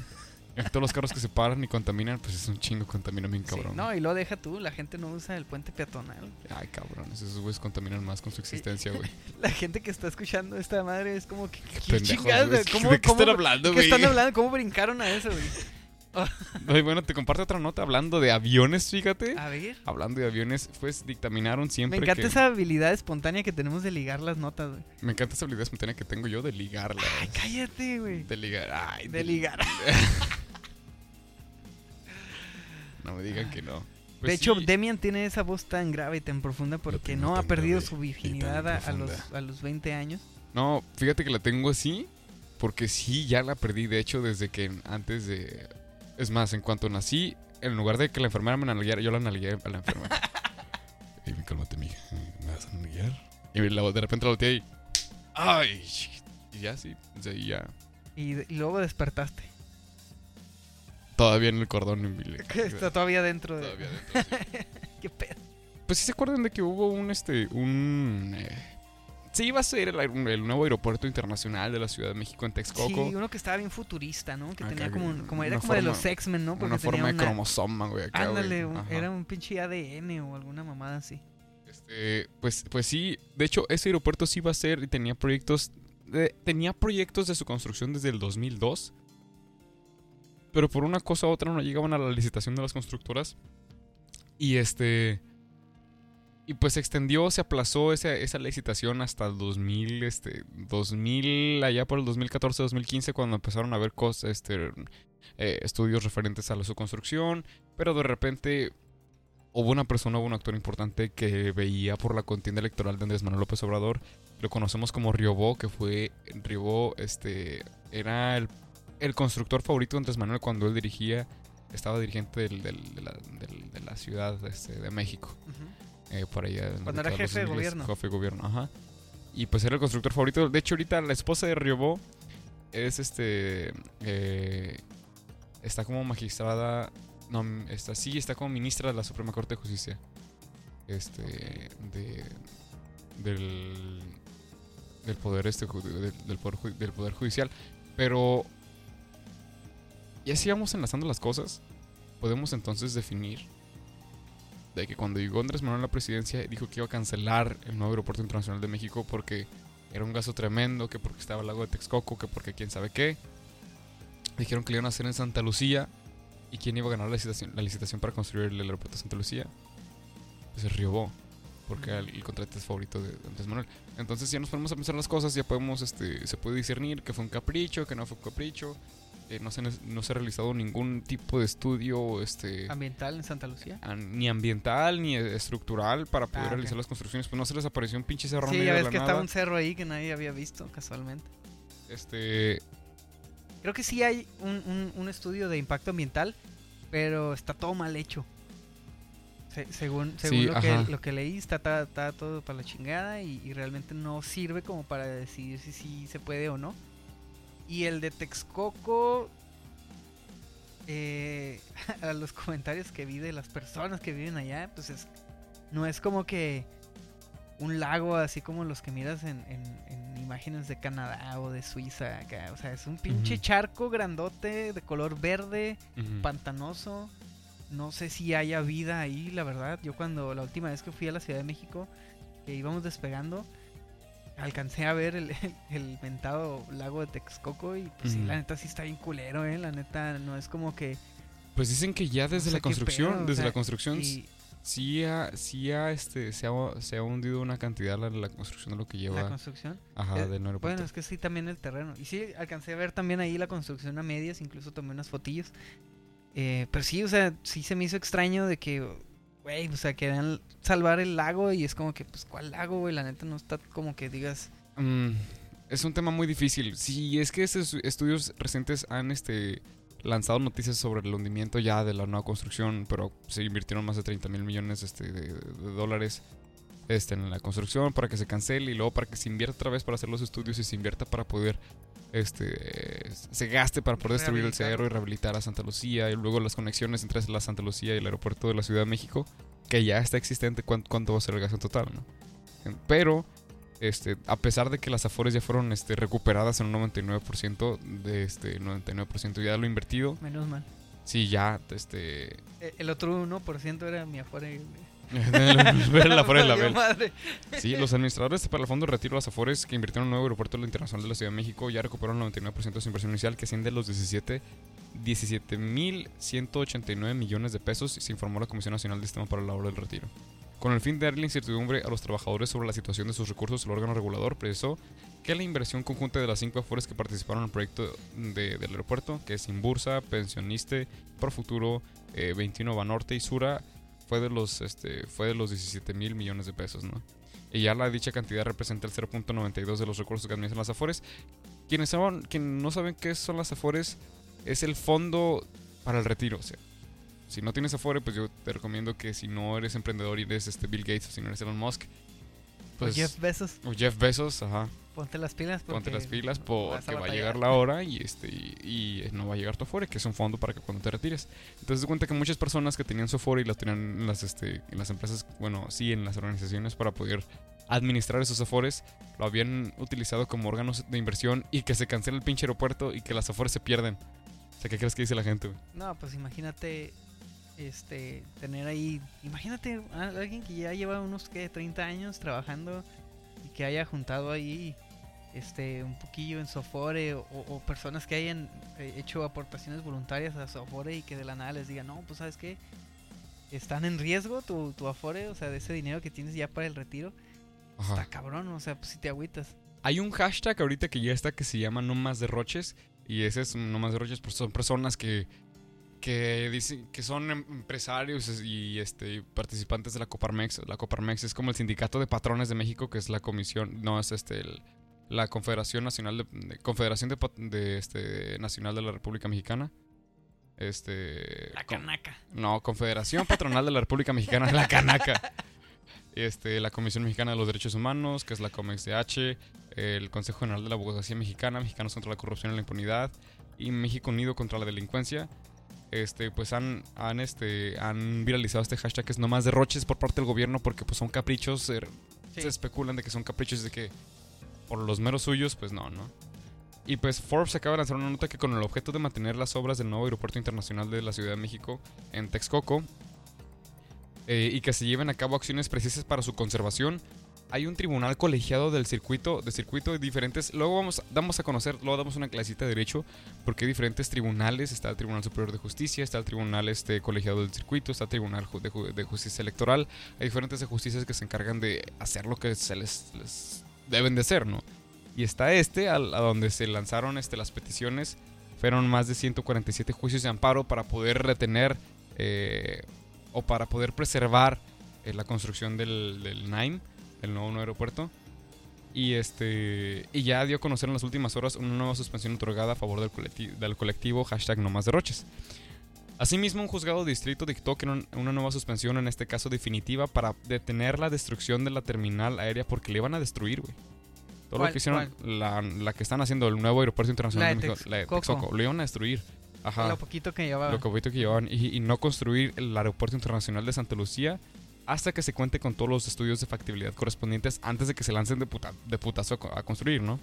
Todos los carros que se paran y contaminan, pues es un chingo, contaminan bien Sí, cabrón. no, y lo deja tú, la gente no usa el puente peatonal. Ay, cabrón, esos güeyes contaminan más con su existencia, güey. La gente que está escuchando esta madre es como que ¿qué Pendejos, chingados? ¿Cómo, ¿De qué cómo- están hablando, ¿Qué güey? están hablando? ¿Cómo brincaron a eso, güey? Ay, bueno, te comparto otra nota hablando de aviones, fíjate. A ver. Hablando de aviones, pues dictaminaron Me siempre encanta que... esa habilidad espontánea que tenemos de ligar las notas, güey. Me encanta esa habilidad espontánea que tengo yo de ligarlas. Ay, cállate, güey. De ligar. Ay, De ligar. No me digan que no. de Pues hecho, sí. Demian tiene esa voz tan grave y tan profunda porque no ha perdido su virginidad a, a los, a los 20 años. No, fíjate que la tengo así. Porque sí, ya la perdí. De hecho, desde que antes de. Es más, en cuanto nací, en lugar de que la enfermera me nalgueara, yo la nalgué a la enfermera. y me cálmate, mija. ¿Me vas a nalguear? Y la- de repente la volteé y. ¡Ay! Y ya sí. De ahí ya. Y, y luego despertaste. Todavía en el cordón umbilical. Está todavía dentro de... Todavía dentro, sí. ¿Qué pedo? Pues sí se acuerdan de que hubo un este un eh, sí iba a ser el, nuevo aeropuerto internacional de la Ciudad de México en Texcoco. Sí, uno que estaba bien futurista, ¿no? Que Acá tenía como, como era como de los X-Men, ¿no? Porque una forma tenía de una- cromosoma, güey, acá. Ándale, era un pinche ADN o alguna mamada así. Este, pues pues sí, de hecho ese aeropuerto sí iba a ser y tenía proyectos de- tenía proyectos de su construcción desde el 2002. Pero por una cosa u otra no llegaban a la licitación de las constructoras. Y este y pues se extendió, se aplazó esa, esa licitación hasta el 2000, este, 2000, allá por el 2014, 2015, cuando empezaron a haber cosas, este, eh, estudios referentes a la, su construcción, pero de repente hubo una persona, hubo un actor importante que veía por la contienda electoral de Andrés Manuel López Obrador, lo conocemos como Riobó, que fue, Riobó, este, era el, el constructor favorito de Andrés Manuel cuando él dirigía, estaba dirigente del- de, la, de la ciudad este, de México eh, por allá. en la Cuando era jefe de 2000, gobierno. Jefe de gobierno, ajá. Y pues era el constructor favorito. De hecho, ahorita la esposa de Riobó es este. eh, está como magistrada. No, está, sí, está como ministra de la Suprema Corte de Justicia. Este. De. Del. Del poder este. Del, del poder, del poder judicial. Pero. Y así vamos enlazando las cosas. Podemos entonces definir de que cuando llegó Andrés Manuel a la presidencia dijo que iba a cancelar el nuevo aeropuerto internacional de México porque era un gasto tremendo, que porque estaba al lago de Texcoco, que porque quién sabe qué. Dijeron que lo iban a hacer en Santa Lucía y quién iba a ganar la licitación, la licitación para construir el aeropuerto de Santa Lucía. Pues el Riobó, porque el, el contratista favorito de Andrés Manuel. Entonces ya nos ponemos a pensar las cosas, ya podemos, este, se puede discernir que fue un capricho, que no fue un capricho. Eh, no, se, ha- no se ha realizado ningún tipo de estudio este, Ambiental en Santa Lucía. an- ni ambiental ni estructural para poder Ah, realizar las construcciones. Pues no se les apareció un pinche cerro Sí, negro ya de ves la que nada. estaba un cerro ahí que nadie había visto casualmente. Este, Creo que sí hay un, un- un estudio de impacto ambiental, pero está todo mal hecho. Se- según según Sí, lo, que, lo que leí, está, está- está todo para la chingada y, y realmente no sirve como para decidir si sí se puede o no. Y el de Texcoco, eh, a los comentarios que vi de las personas que viven allá, pues es, no es como que un lago así como los que miras en, en- en imágenes de Canadá o de Suiza. acá. O sea, es un pinche charco grandote de color verde, pantanoso. No sé si haya vida ahí, la verdad. Yo cuando la última vez que fui a la Ciudad de México, que íbamos despegando, alcancé a ver el, el, mentado lago de Texcoco y pues sí, la neta sí está bien culero, eh. La neta no es como que... Pues dicen que ya desde sé la construcción, pedo, o desde sea, la construcción y sí ha, sí ha, este, se ha, se ha hundido una cantidad la, la construcción de lo que la lleva construcción. ajá, Eh, del aeropuerto. Bueno, es que sí, también el terreno. Y sí, alcancé a ver también ahí la construcción a medias, incluso tomé unas fotillos. Eh, pero sí, o sea, sí se me hizo extraño de que, güey, o sea, querían salvar el lago y es como que, pues, ¿cuál lago, güey? La neta no está como que digas... Mm, es un tema muy difícil. Sí, es que estos estudios recientes han este, lanzado noticias sobre el hundimiento ya de la nueva construcción, pero se invirtieron más de 30 mil millones este, de, de dólares este, en la construcción para que se cancele y luego para que se invierta otra vez para hacer los estudios y se invierta para poder, este, se gaste para poder destruir el cerro y rehabilitar a Santa Lucía y luego las conexiones entre la Santa Lucía y el aeropuerto de la Ciudad de México, que ya está existente, ¿cuánto, cuánto va a ser el gasto total? ¿no? Pero este, a pesar de que las afores ya fueron este, recuperadas en un 99% de este 99% ya lo invertido, Menos mal. sí ya este Eh, El otro 1% era mi afuera. la Afore de la Bel. Sí, los administradores para el Fondo de Retiro de las Afores que invirtieron en un nuevo aeropuerto internacional de la Ciudad de México ya recuperaron el 99% de su inversión inicial que asciende a los 17 17.189 millones de pesos, se informó la Comisión Nacional de Sistema para el Ahorro del Retiro. Con el fin de darle incertidumbre a los trabajadores sobre la situación de sus recursos, el órgano regulador precisó que la inversión conjunta de las cinco afores que participaron en el proyecto de- del aeropuerto, que es Inbursa, Pensioniste, Profuturo, eh, 21 Banorte y Sura, fue de los, este, fue de los 17 mil millones de pesos, ¿no? Y ya la dicha cantidad representa el 0.92 de los recursos que administran las afores. Quienes, saben, quienes no saben qué son las afores, es el fondo para el retiro, o sea. Si no tienes Afore, pues yo te recomiendo que si no eres emprendedor y eres este Bill Gates o si no eres Elon Musk, Pues pues Jeff Bezos, o Jeff Bezos, ajá, ponte las pilas. ponte las pilas porque va a llegar la hora y este y, y no va a llegar tu Afore, que es un fondo para que cuando te retires. Entonces te cuenta que muchas personas que tenían su Afore y las tenían en las este en las empresas, bueno, sí, en las organizaciones para poder administrar esos Afores, lo habían utilizado como órganos de inversión y que se cancela el pinche aeropuerto y que las Afores se pierden. O sea, ¿qué crees que dice la gente? No, pues imagínate este tener ahí, imagínate a alguien que ya lleva unos que 30 años trabajando y que haya juntado ahí este un poquillo en Sofore o, o personas que hayan eh, hecho aportaciones voluntarias a Sofore y que de la nada les digan, "No, pues sabes qué? Están en riesgo tu, tu Afore, o sea, de ese dinero que tienes ya para el retiro. Ajá. Está cabrón, o sea, pues si te agüitas. Hay un hashtag ahorita que ya está que se llama No Más Derroches. Y ese es No Más Derroches, pues son personas que, que dicen que son em- empresarios y este participantes de la Coparmex. La Coparmex es como el sindicato de patrones de México, que es la comisión, no es este el- la Confederación Nacional de, de- Confederación de, de, este Nacional de la República Mexicana. Este La con- canaca. no, Confederación Patronal de la República Mexicana, la Canaca. Este, la Comisión Mexicana de los Derechos Humanos, que es la COMEXDH, el Consejo General de la Abogacía Mexicana, Mexicanos contra la Corrupción y la Impunidad, y México Unido contra la Delincuencia, este, pues han, han, este, han viralizado este hashtag que es no más derroches por parte del gobierno porque pues son caprichos, eh, Sí. se especulan de que son caprichos de que por los meros suyos, pues no, ¿no? Y pues Forbes acaba de lanzar una nota que con el objeto de mantener las obras del nuevo aeropuerto internacional de la Ciudad de México en Texcoco eh, y que se lleven a cabo acciones precisas para su conservación, hay un tribunal colegiado del circuito, de circuito de diferentes. Luego vamos, damos a conocer, luego damos una clasita de derecho, porque hay diferentes tribunales. Está el Tribunal Superior de Justicia, está el Tribunal este, Colegiado del Circuito, está el Tribunal de, Ju- de Justicia Electoral. Hay diferentes de justicias que se encargan de hacer lo que se les, deben de hacer, ¿no? Y está este, a, donde se lanzaron este, las peticiones fueron más de 147 juicios de amparo para poder retener eh, o para poder preservar eh, la construcción del, del NAIM, el nuevo aeropuerto. Y este y ya dio a conocer en las últimas horas una nueva suspensión otorgada a favor del, colectivo, del colectivo hashtag no más derroches. Asimismo, un juzgado de distrito dictó que un- una nueva suspensión, en este caso definitiva, para detener la destrucción de la terminal aérea porque le iban a destruir, güey. Todo lo ¿Cuál- que hicieron, la, la que están haciendo el nuevo aeropuerto internacional La de México, la de Texcoco. Texcoco, lo iban a destruir. Ajá Lo poquito que llevaba. lo poquito que llevaban y, y no construir el aeropuerto internacional de Santa Lucía hasta que se cuente con todos los estudios de factibilidad correspondientes antes de que se lancen de, puta- de putazo a co- a construir, ¿no?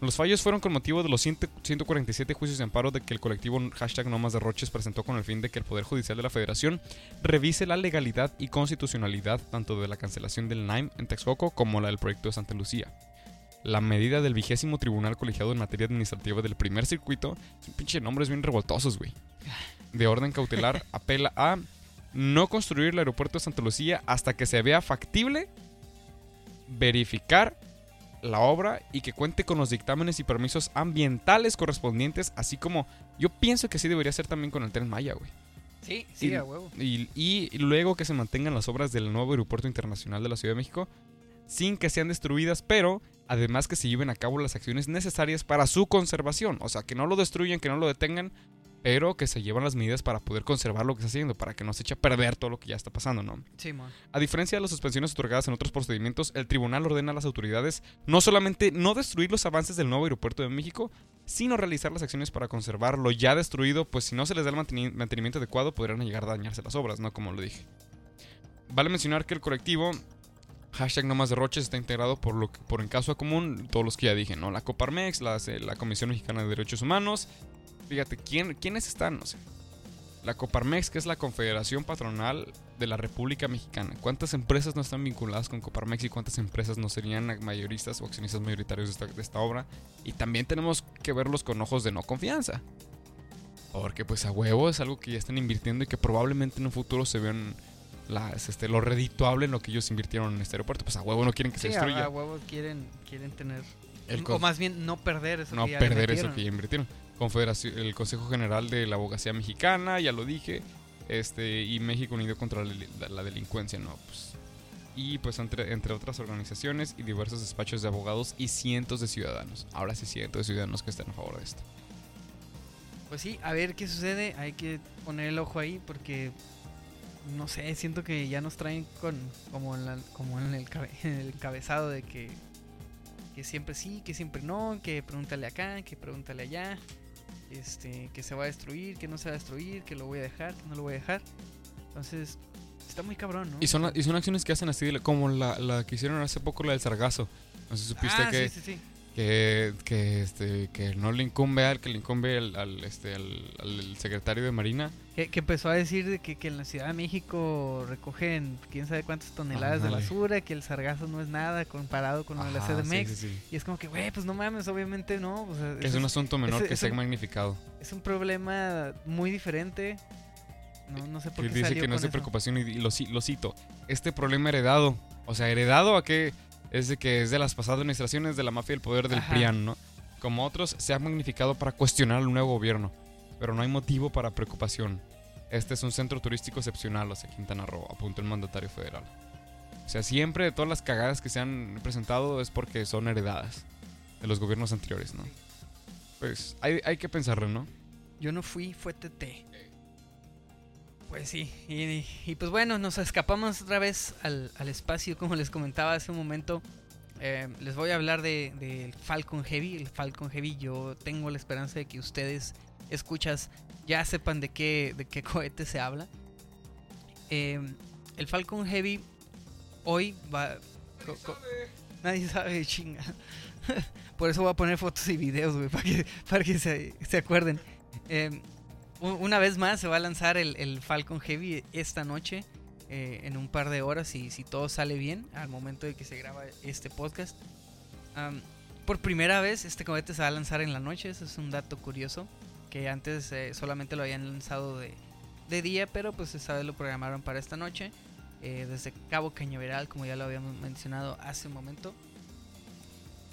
Los fallos fueron con motivo de los 100 147 juicios de amparo de que el colectivo hashtag no más derroches presentó con el fin de que el Poder Judicial de la Federación revise la legalidad y constitucionalidad tanto de la cancelación del NAIM en Texcoco como la del proyecto de Santa Lucía. La medida del vigésimo tribunal colegiado en materia administrativa del primer circuito, pinche nombres bien revoltosos, güey. De orden cautelar, apela a no construir el aeropuerto de Santa Lucía hasta que se vea factible verificar la obra y que cuente con los dictámenes y permisos ambientales correspondientes, así como yo pienso que así debería ser también con el tren Maya, güey. Sí, sí, Y- a huevo. Y, y luego que se mantengan las obras del nuevo aeropuerto internacional de la Ciudad de México sin que sean destruidas, pero además que se lleven a cabo las acciones necesarias para su conservación. O sea, que no lo destruyan, que no lo detengan, pero que se llevan las medidas para poder conservar lo que está haciendo, para que no se eche a perder todo lo que ya está pasando, ¿no? Sí, mon. A diferencia de las suspensiones otorgadas en otros procedimientos, el tribunal ordena a las autoridades no solamente no destruir los avances del nuevo aeropuerto de México, sino realizar las acciones para conservar lo ya destruido, pues si no se les da el manteni- mantenimiento adecuado podrían llegar a dañarse las obras, ¿no? Como lo dije. Vale mencionar que el colectivo hashtag no más derroches está integrado por lo que, por en caso común todos los que ya dije, ¿no? La Coparmex, la Comisión Mexicana de Derechos Humanos. Fíjate, ¿quién, ¿quiénes están? No sé. La Coparmex, que es la Confederación Patronal de la República Mexicana. ¿Cuántas empresas no están vinculadas con Coparmex y cuántas empresas no serían mayoristas o accionistas mayoritarios de esta, de esta obra? Y también tenemos que verlos con ojos de no confianza. Porque pues a huevo es algo que ya están invirtiendo y que probablemente en un futuro se vean las, este, lo redituable en lo que ellos invirtieron en este aeropuerto. Pues a huevo no quieren que Sí, se destruya. a huevos quieren, quieren tener... El o más bien no perder eso no que ya perder eso que ya invirtieron. Confederación, el Consejo General de la Abogacía Mexicana, ya lo dije, este y México Unido contra la, Delincuencia, no, pues. Y pues entre, entre otras organizaciones y diversos despachos de abogados y cientos de ciudadanos. Ahora sí cientos de ciudadanos que están a favor de esto. Pues sí, a ver qué sucede. Hay que poner el ojo ahí porque no sé, siento que ya nos traen con como en, la- como en el, cabe- el encabezado de que que siempre sí, que siempre no, que pregúntale acá, que pregúntale allá, este, que se va a destruir, que no se va a destruir, que lo voy a dejar, que no lo voy a dejar. Entonces, está muy cabrón, ¿no? Y son, y son acciones que hacen así, como la, la que hicieron hace poco, la del sargazo. No sé si supiste ah, que, sí, sí, sí. Que, que, este, que no le incumbe al que le incumbe al, al, este, al, al secretario de Marina. Que, que empezó a decir de que, que en la Ciudad de México recogen quién sabe cuántas toneladas de Ándale. basura, que el sargazo no es nada comparado con de sí, CDMX. sí, sí. Y es como que, güey, pues no mames, obviamente no. o sea, Que es un asunto menor que es se ha magnificado. es un problema muy diferente. No, no sé por qué dice salió que no es de preocupación y, lo, lo cito. Este problema heredado, o sea, heredado a que es de que es de las pasadas administraciones de la mafia y el poder del Ajá. PRIAN, ¿no? Como otros, se ha magnificado para cuestionar al nuevo gobierno, pero no hay motivo para preocupación. Este es un centro turístico excepcional, o sea, Quintana Roo, apuntó el mandatario federal. O sea, siempre de todas las cagadas que se han presentado es porque son heredadas de los gobiernos anteriores, ¿no? Pues hay, hay que pensarlo, ¿no? Yo no fui, fue TT. Pues sí, y, y pues bueno, nos escapamos otra vez al, al espacio, como les comentaba hace un momento. Eh, les voy a hablar del de, Falcon Heavy. El Falcon Heavy, yo tengo la esperanza de que ustedes, escuchas, ya sepan de qué, de qué cohete se habla. Eh, el Falcon Heavy hoy va... co- co- nadie sabe, chinga. Por eso voy a poner fotos y videos, güey, para que, para que se, se acuerden. Eh, una vez más se va a lanzar el, Falcon Heavy esta noche, eh, en un par de horas, y si todo sale bien, al momento de que se graba este podcast. Por primera vez este cohete se va a lanzar en la noche, eso es un dato curioso, que antes eh, solamente lo habían lanzado de, de día, pero pues esta vez lo programaron para esta noche, eh, desde Cabo Cañaveral, como ya lo habíamos mencionado hace un momento.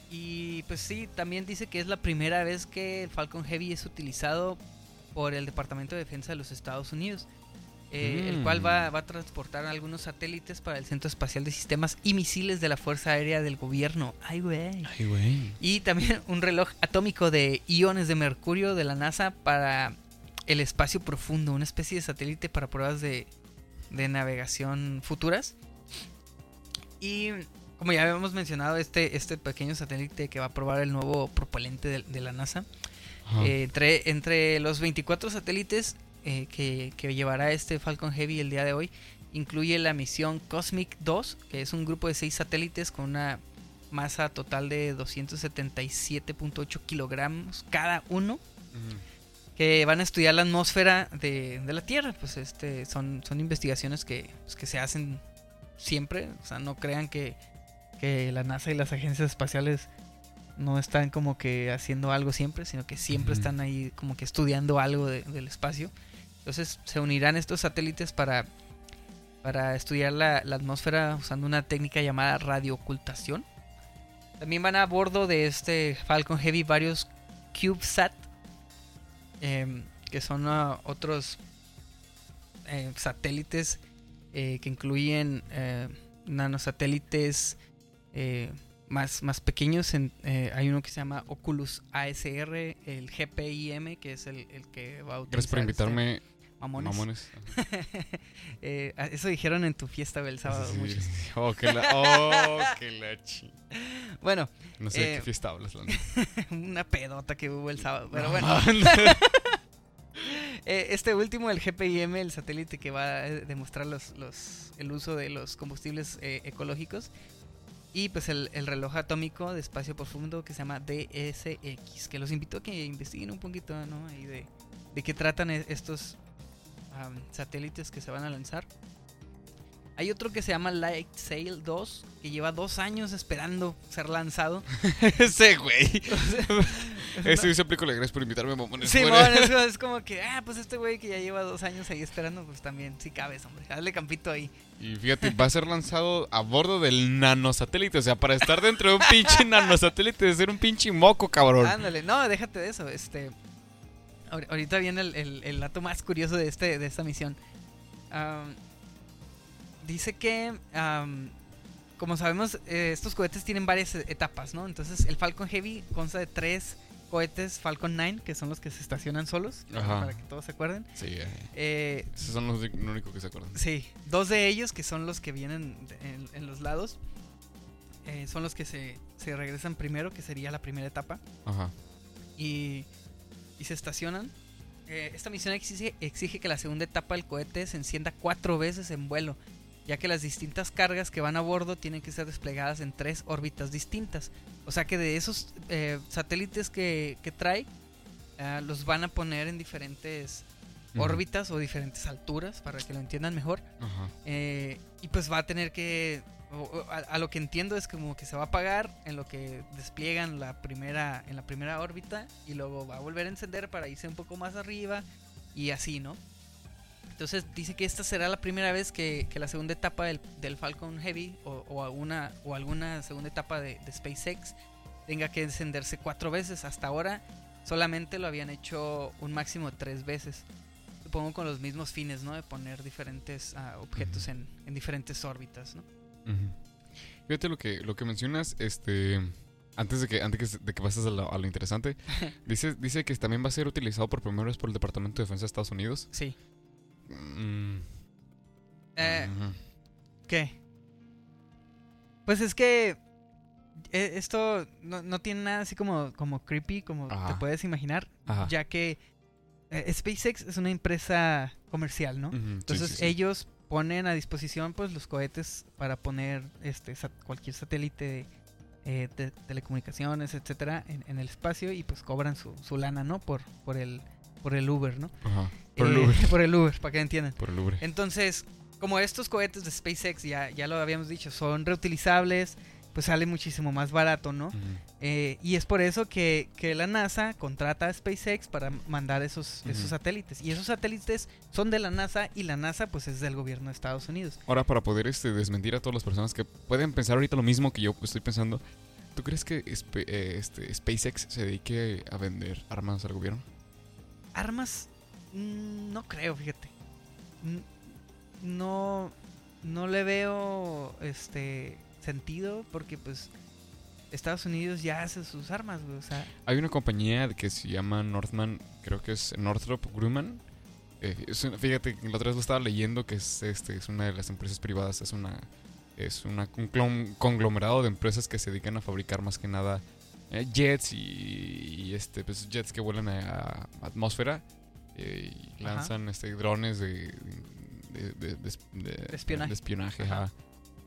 Y pues sí, también dice que es la primera vez que el Falcon Heavy es utilizado por el Departamento de Defensa de los Estados Unidos. eh, El cual va, Mm. va a transportar algunos satélites para el Centro Espacial de Sistemas y Misiles de la Fuerza Aérea del Gobierno. Ay, güey. Ay, güey. Y también un reloj atómico de iones de mercurio de la NASA para el espacio profundo, una especie de satélite para pruebas de, de navegación futuras. Y como ya habíamos mencionado, este, este pequeño satélite que va a probar el nuevo propelente de, de la NASA. Eh, entre, entre los 24 satélites eh, que, que llevará este Falcon Heavy el día de hoy, incluye la misión Cosmic 2, que es un grupo de 6 satélites con una masa total de 277.8 kilogramos cada uno, que van a estudiar la atmósfera de, de la Tierra. Pues este son, son investigaciones que, pues, que se hacen siempre. O sea, no crean que, que la NASA y las agencias espaciales no están como que haciendo algo siempre, sino que siempre están ahí como que estudiando algo de- del espacio. Entonces se unirán estos satélites para, para estudiar la, la atmósfera usando una técnica llamada radioocultación. También van a bordo de este Falcon Heavy varios CubeSat, em, que son ah, otros eh, satélites eh, que incluyen eh, nanosatélites eh, más, más pequeños. En, eh, hay uno que se llama Oculus ASR, el GPIM, que es el, el que va a utilizar. Gracias por este, invitarme, mamones. mamones. Eh, ah, eso dijeron en tu fiesta el sábado. Sí, muchos. sí. Oh, que la, oh, que la chi. Bueno, No sé de Eh, qué fiesta hablas, la neta. una pedota que hubo el sábado. Pero No, bueno. Eh, este último, el GPIM, el satélite que va a eh, demostrar los, los, el uso de los combustibles eh, ecológicos. Y pues el, el reloj atómico de espacio profundo que se llama DSX. Que los invito a que investiguen un poquito, ¿no? Ahí de, de qué tratan e- estos satélites que se van a lanzar. Hay otro que se llama Light Sail 2, que lleva dos años esperando ser lanzado. Ese güey. Ese hizo película. Gracias por invitarme, mamones. Sí, mon, es, es como que, ah, pues este güey que ya lleva dos años ahí esperando, pues también, sí cabes, hombre. Hazle campito ahí. Y fíjate, va a ser lanzado a bordo del nanosatélite. O sea, para estar dentro de un pinche nanosatélite, de ser un pinche moco, cabrón. Ándale, no, déjate de eso. Este, ahor- ahorita viene el, el- el dato más curioso de, este, de esta misión. Am, dice que, como sabemos, eh, estos cohetes tienen varias etapas, ¿no? Entonces, el Falcon Heavy consta de tres cohetes Falcon 9, que son los que se estacionan solos, Ajá. para que todos se acuerden. Sí, eh, Eh, esos son los lo único que se acuerdan. Sí, dos de ellos que son los que vienen en, en los lados. eh, son los que se, se regresan primero, que sería la primera etapa. Ajá. Y, y se estacionan. Eh, esta misión exige, exige que la segunda etapa del cohete se encienda cuatro veces en vuelo, ya que las distintas cargas que van a bordo tienen que ser desplegadas en tres órbitas distintas. O sea que de esos eh, satélites que, que trae, ah, los van a poner en diferentes órbitas o diferentes alturas, para que lo entiendan mejor. Eh, y pues va a tener que. A, a lo que entiendo es como que se va a apagar en lo que despliegan la primera, en la primera órbita y luego va a volver a encender para irse un poco más arriba y así, ¿no? Entonces dice que esta será la primera vez que, que la segunda etapa del, del Falcon Heavy o, o alguna, o alguna segunda etapa de, de SpaceX tenga que encenderse cuatro veces. Hasta ahora solamente lo habían hecho un máximo de tres veces. Supongo con los mismos fines, ¿no? De poner diferentes ah, objetos en, en diferentes órbitas, ¿no? Fíjate lo que, lo que mencionas, este... Antes de que, antes de que pases a lo, a lo interesante, dice, dice que también va a ser utilizado por primera vez por el Departamento de Defensa de Estados Unidos. Sí. Mm, Eh. ¿Qué? Pues es que eh, esto no, no tiene nada así como, como creepy, como te puedes imaginar, Ajá. ya que eh, SpaceX es una empresa comercial, ¿no? Entonces sí, sí. ellos ponen a disposición pues los cohetes para poner este sat- cualquier satélite eh, de telecomunicaciones, etcétera, en, en el espacio y pues cobran su, su lana, ¿no? Por, por el por el Uber, ¿no? Ajá. Por el Eh, Uber. por el Uber, para que entiendan. Por el Uber. Entonces, como estos cohetes de SpaceX, ya, ya lo habíamos dicho, son reutilizables, pues sale muchísimo más barato, ¿no? Eh, y es por eso que, que la NASA contrata a SpaceX para mandar esos, esos satélites. Y esos satélites son de la NASA y la NASA pues es del gobierno de Estados Unidos. Ahora, para poder este, desmentir a todas las personas que pueden pensar ahorita lo mismo que yo estoy pensando, ¿Tú crees que eh, este, SpaceX se dedique a vender armas al gobierno? Armas, mm, no creo, fíjate. No, no le veo este sentido porque pues Estados Unidos ya hace sus armas. O sea, Hay una compañía que se llama Northman, creo que es Northrop Grumman. Eh, es una- fíjate, la otra vez lo estaba leyendo que es, este, es una de las empresas privadas, es una es una, un clon- conglomerado de empresas que se dedican a fabricar más que nada eh, jets y, y, este pues, jets que vuelan a, a atmósfera eh, y Ajá. lanzan este, drones de, de, de- de- de- espionaje. espionaje, Ajá.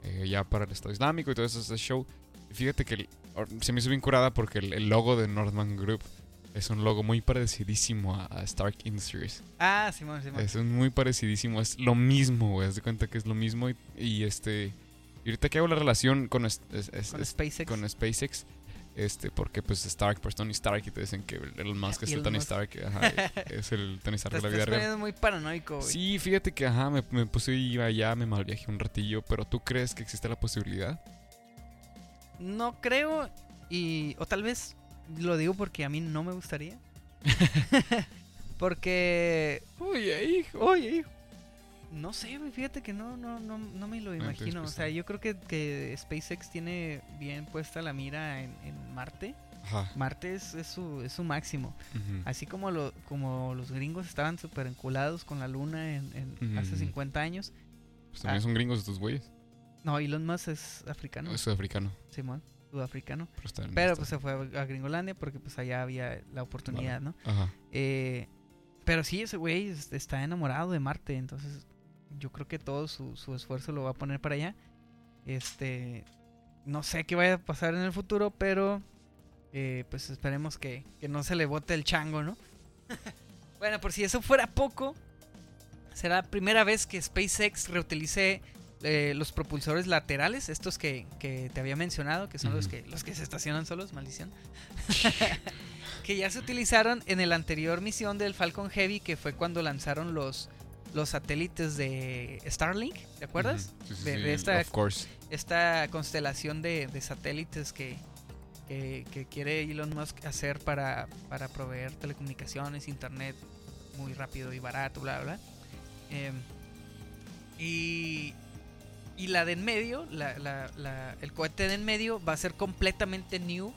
eh, ya para el Estado Islámico y todo eso, ese show. Fíjate que el- se me hizo bien curada porque el, el logo de Northman Group es un logo muy parecidísimo a, a Stark Industries. ah, Simón, Simón. Es un muy parecidísimo, es lo mismo, güey. Haz de cuenta que es lo mismo. Y, y, este. Y ahorita que hago la relación con, es- es- es- con es- SpaceX. con SpaceX, este, porque pues Stark, pues Tony Stark, y te dicen que Elon Musk es el Tony. Stark, ajá, es el Tony Stark de la vida real. muy paranoico, güey. Sí, fíjate que ajá, me, me puse iba allá, me malviajé un ratillo, pero ¿tú crees que existe la posibilidad? No creo y o tal vez lo digo porque a mí no me gustaría. porque Oye, hijo, oye, hijo. No sé, fíjate que no no no no me lo Ah, imagino, o pues, sea, yo creo que, que SpaceX tiene bien puesta la mira en, en Marte. Ajá. Marte es, es su, es su máximo. Así como, lo, como los gringos estaban súper enculados con la luna en, en hace Ujú. 50 años. Pues también ah. son gringos estos güeyes. No, Elon Musk es africano, Es sudafricano. Simón, sudafricano. Pero, está Pero pues se fue a Gringolandia porque pues allá había la oportunidad, ¿no? Ajá. Eh, pero sí, ese güey es- está enamorado de Marte, entonces yo creo que todo su, su esfuerzo lo va a poner para allá. Este, no sé qué vaya a pasar en el futuro, pero eh, pues esperemos que, que no se le bote el chango, ¿no? bueno, por si eso fuera poco, será la primera vez que SpaceX reutilice eh, los propulsores laterales, estos que, que te había mencionado, que son los, que, los que se estacionan solos, maldición. que ya se utilizaron en el anterior misión del Falcon Heavy, que fue cuando lanzaron los, los satélites de Starlink, ¿te acuerdas? Sí, sí, de- sí, de esta- Of course. Esta constelación de, de satélites que, que, que quiere Elon Musk hacer para, para proveer telecomunicaciones, internet muy rápido y barato, bla, bla. Em, y, y la de en medio, la, la- la- el cohete de en medio va a ser completamente new.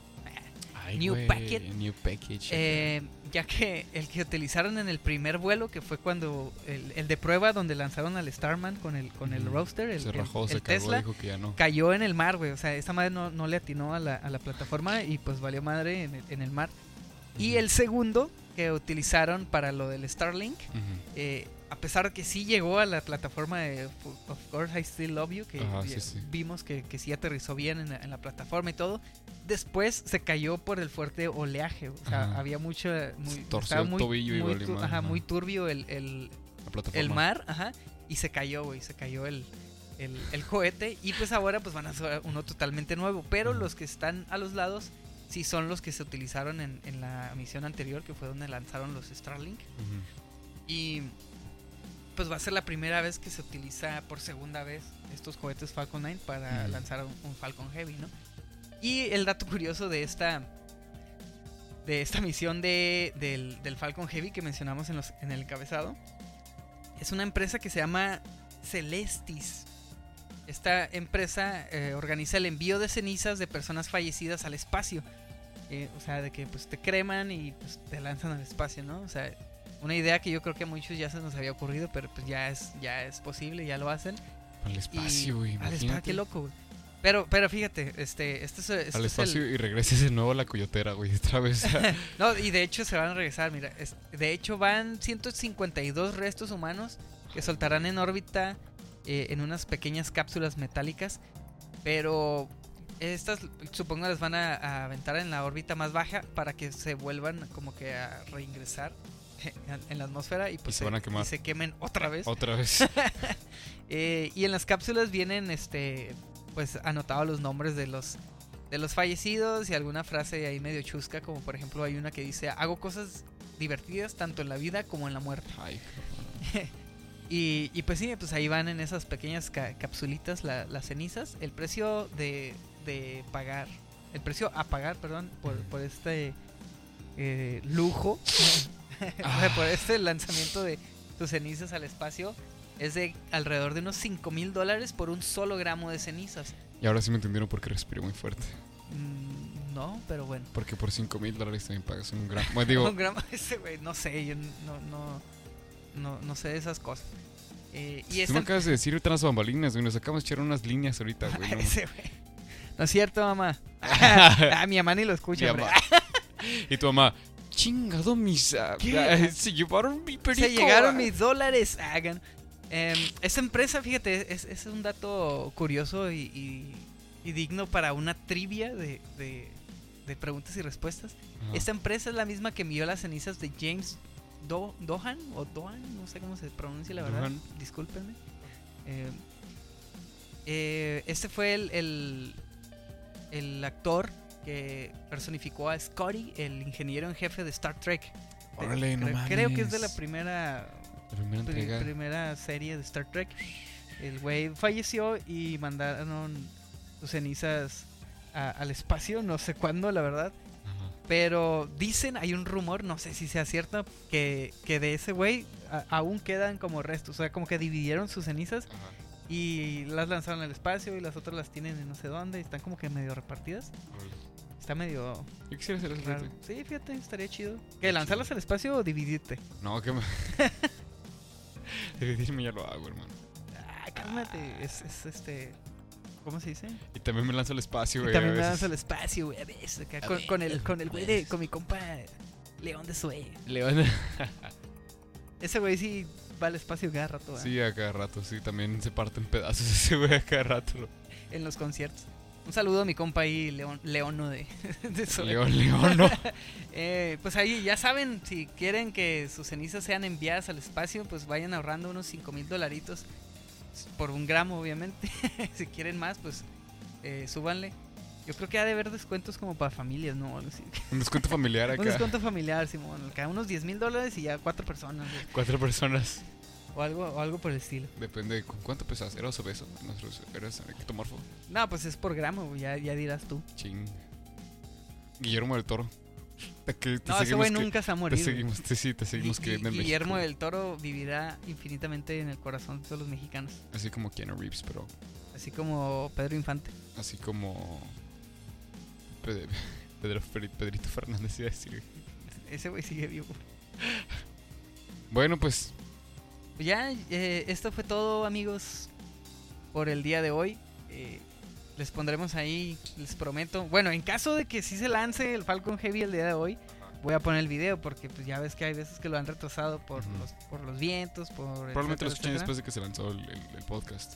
Ay, New güey, packet. New package. Eh, ya que el que utilizaron en el primer vuelo, que fue cuando el, el de prueba donde lanzaron al Starman con el, con el Ujú. roadster, el, se el- rajó, el se cagó, Tesla, dijo que ya no. cayó en el mar, güey. O sea, esa madre no, no le atinó a la, a la plataforma y pues valió madre en el, en el mar. Y el segundo que utilizaron para lo del Starlink, eh, a pesar de que sí llegó a la plataforma de Of Course I Still Love You, que Ajá, vi- sí, sí. vimos que, que sí aterrizó bien en la, en la plataforma y todo, después se cayó por el fuerte oleaje. O sea, Ajá. había mucha... Muy, estaba el muy, tobillo y muy, ajá, muy turbio el, el, mar, ajá, y se cayó, güey, se cayó el, el, el cohete y pues ahora pues van a hacer uno totalmente nuevo, pero los que están a los lados sí son los que se utilizaron en, en la misión anterior, que fue donde lanzaron los Starlink y pues va a ser la primera vez que se utiliza por segunda vez estos cohetes Falcon 9 para Ujú. lanzar un, un Falcon Heavy, ¿no? Y el dato curioso de esta de esta misión de, del, del Falcon Heavy que mencionamos en, los, en el encabezado es una empresa que se llama Celestis. Esta empresa eh, organiza el envío de cenizas de personas fallecidas al espacio. Eh, o sea, de que pues te creman y pues, te lanzan al espacio, ¿no? O sea, una idea que yo creo que a muchos ya se nos había ocurrido, pero pues ya es, ya es posible, ya lo hacen. Al espacio, güey. Al espacio, qué loco, güey. Pero, pero fíjate, este, este es, este Al es espacio el- y regreses de nuevo a la coyotera, güey. Otra vez. No, y de hecho se van a regresar, mira. es- de hecho van 152 restos humanos que soltarán en órbita eh, en unas pequeñas cápsulas metálicas. Pero estas supongo las van a, a aventar en la órbita más baja para que se vuelvan como que a reingresar en, la atmósfera y pues se van a quemar. y se quemen otra vez. Otra vez. Eh, y en las cápsulas vienen este pues anotados los nombres de los de los fallecidos y alguna frase ahí medio chusca como por ejemplo hay una que dice hago cosas divertidas tanto en la vida como en la muerte Ay, y, y pues sí pues ahí van en esas pequeñas ca- capsulitas la- las cenizas el precio de, de pagar el precio a pagar, perdón, por, por este eh, lujo. por este lanzamiento de tus cenizas al espacio, es de alrededor de unos 5 mil dólares por un solo gramo de cenizas. Y ahora sí me entendieron por qué respiré muy fuerte. Mm, no, pero bueno. Porque por 5 mil dólares también pagas un gramo. Bueno, digo, un gramo ese, güey, no sé, yo no, no, no, no sé de esas cosas. Eh, y tú me acabas de decir ahorita las bambalinas, güey. Nos acabamos de echar unas líneas ahorita, güey. no Ese, güey. No es cierto, mamá. ah, mi mamá ni lo escucha, mamá. y tu mamá, chingado mis... ah, ¿Qué? ah, Se llevaron mi perico. Se llegaron ah". mis dólares. Hagan. Em, esta empresa, fíjate, es, es un dato curioso y, y- y digno para una trivia de, de- de preguntas y respuestas. Ajá. Esta empresa es la misma que envió las cenizas de James Do- Dohan o Dohan, no sé cómo se pronuncia la verdad. Dohan. Discúlpenme. Eh, eh, este fue el, el, el actor que personificó a Scotty, el ingeniero en jefe de Star Trek. De- Órale, no creo, creo que es de la mames. primera primera pri- entrega. primera serie de Star Trek. El güey falleció y mandaron sus cenizas a- al espacio, no sé cuándo, la verdad. Ajá. Pero dicen, hay un rumor, no sé si sea cierto, que, que de ese güey aún quedan como restos. O sea, como que dividieron sus cenizas Ajá. y las lanzaron al espacio y las otras las tienen en no sé dónde. y Están como que medio repartidas. Está medio Yo quisiera hacer raro. Sí, fíjate, estaría chido. ¿Que lanzarlas al espacio o dividirte? No, que me... Dividirme ya lo hago, hermano. Ah, cálmate. Es, es este. ¿Cómo se dice? Y también me lanzo al espacio, Y güey. también me lanzo al espacio, güey. A veces, acá, A con, con el, con el güey de. veces. Con mi compa León de Sue. León. Ese güey sí va al espacio cada rato, ¿verdad? sí, a cada rato, sí. También se parte en pedazos ese güey a cada rato. En los conciertos. Un saludo a mi compa ahí, León, Leono de. León, León, no. Eh, pues ahí ya saben, si quieren que sus cenizas sean enviadas al espacio, pues vayan ahorrando unos 5 mil dolaritos por un gramo, obviamente. si quieren más, pues eh, súbanle. Yo creo que ha de haber descuentos como para familias, ¿no? Un descuento familiar Un acá. descuento familiar, Simón. Acá unos 10 mil dólares y ya cuatro personas. güey. Cuatro personas. O algo, o algo por el estilo. Depende de con cuánto pesas. ¿Eras obeso? Nosotros eras ectomorfo. No, pues es por gramo, ya, ya dirás tú. Ching. Guillermo del Toro. Te, No, ese güey nunca se va a Te seguimos, te, sí, te seguimos en Gui- Guillermo México. del Toro vivirá infinitamente en el corazón de todos los mexicanos. Así como Keanu Reeves, pero Así como Pedro Infante. así como... Pedro, Pedro, Pedrito Fernández iba a decir. Ese güey sigue vivo. Bueno, Pues ya, eh, esto fue todo, amigos, por el día de hoy. Eh, les pondremos ahí, les prometo. Bueno, en caso de que sí se lance el Falcon Heavy el día de hoy, voy a poner el video porque pues ya ves que hay veces que lo han retrasado por, los, por los vientos, por... probablemente lo etcétera, escuchen etcétera. después de que se lanzó el, el- el podcast.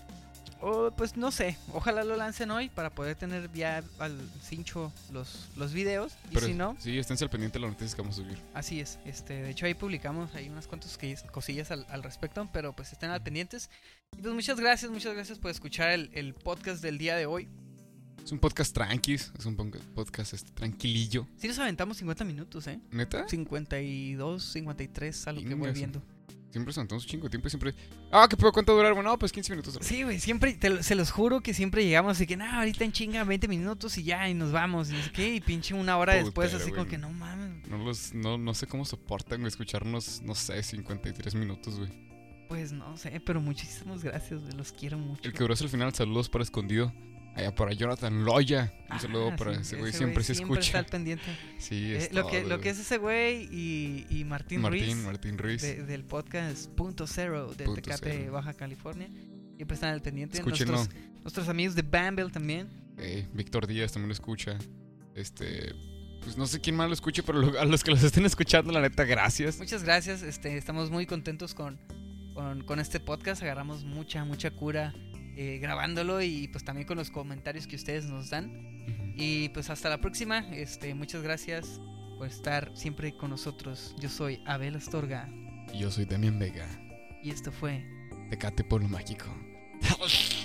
O, pues no sé, ojalá lo lancen hoy para poder tener ya al cincho los, los videos. Y Pero si no, sí, esténse al pendiente de las noticias que vamos a subir. Así es, este, de hecho ahí publicamos ahí unas cuantas cosillas al, al respecto, pero pues estén al pendientes. Y pues muchas gracias, muchas gracias por escuchar el, el podcast del día de hoy. Es un podcast tranquis, es un podcast este, tranquilillo. Sí nos aventamos 50 minutos, ¿eh? ¿Neta? 52, 53, a lo que voy viendo. Siempre se un chingo de tiempo y siempre... Ah, ¿qué puedo cuánto durar? Bueno, no, pues 15 minutos. Sí, güey, siempre, te lo- se los juro que siempre llegamos así que, no, ahorita en chinga 20 minutos y ya, y nos vamos. Y no sé qué, y pinche una hora después, así como que no mames. No, los, no, no sé cómo soportan güey, escucharnos, no sé, 53 minutos, güey. Pues no sé, pero muchísimas gracias, güey, los quiero mucho. El que duró hasta el final, saludos para escondido. Allá para Jonathan Loya. Un Ah, saludo para ese güey, siempre se Siempre está escucha. al pendiente. Sí, Eh, es lo, que, todo, lo que es ese güey y, y Martín, Martín, Ruiz Martín Ruiz. de- del podcast Punto Cero del Punto Tecate, Cero. Baja California. Siempre están al pendiente. Escúchenlo. Nuestros, nuestros amigos de Bamble también. Eh, Víctor Díaz también lo escucha. Este. Pues no sé quién más lo escuche, pero lo- a los que los estén escuchando, la neta, gracias. Muchas gracias. Este, estamos muy contentos con, con, con este podcast. Agarramos mucha, mucha cura eh, grabándolo y pues también con los comentarios que ustedes nos dan. Y pues hasta la próxima. Este, muchas gracias por estar siempre con nosotros. Yo soy Abel Astorga Y yo soy Demian Vega. y esto fue Tecate Pueblo Mágico.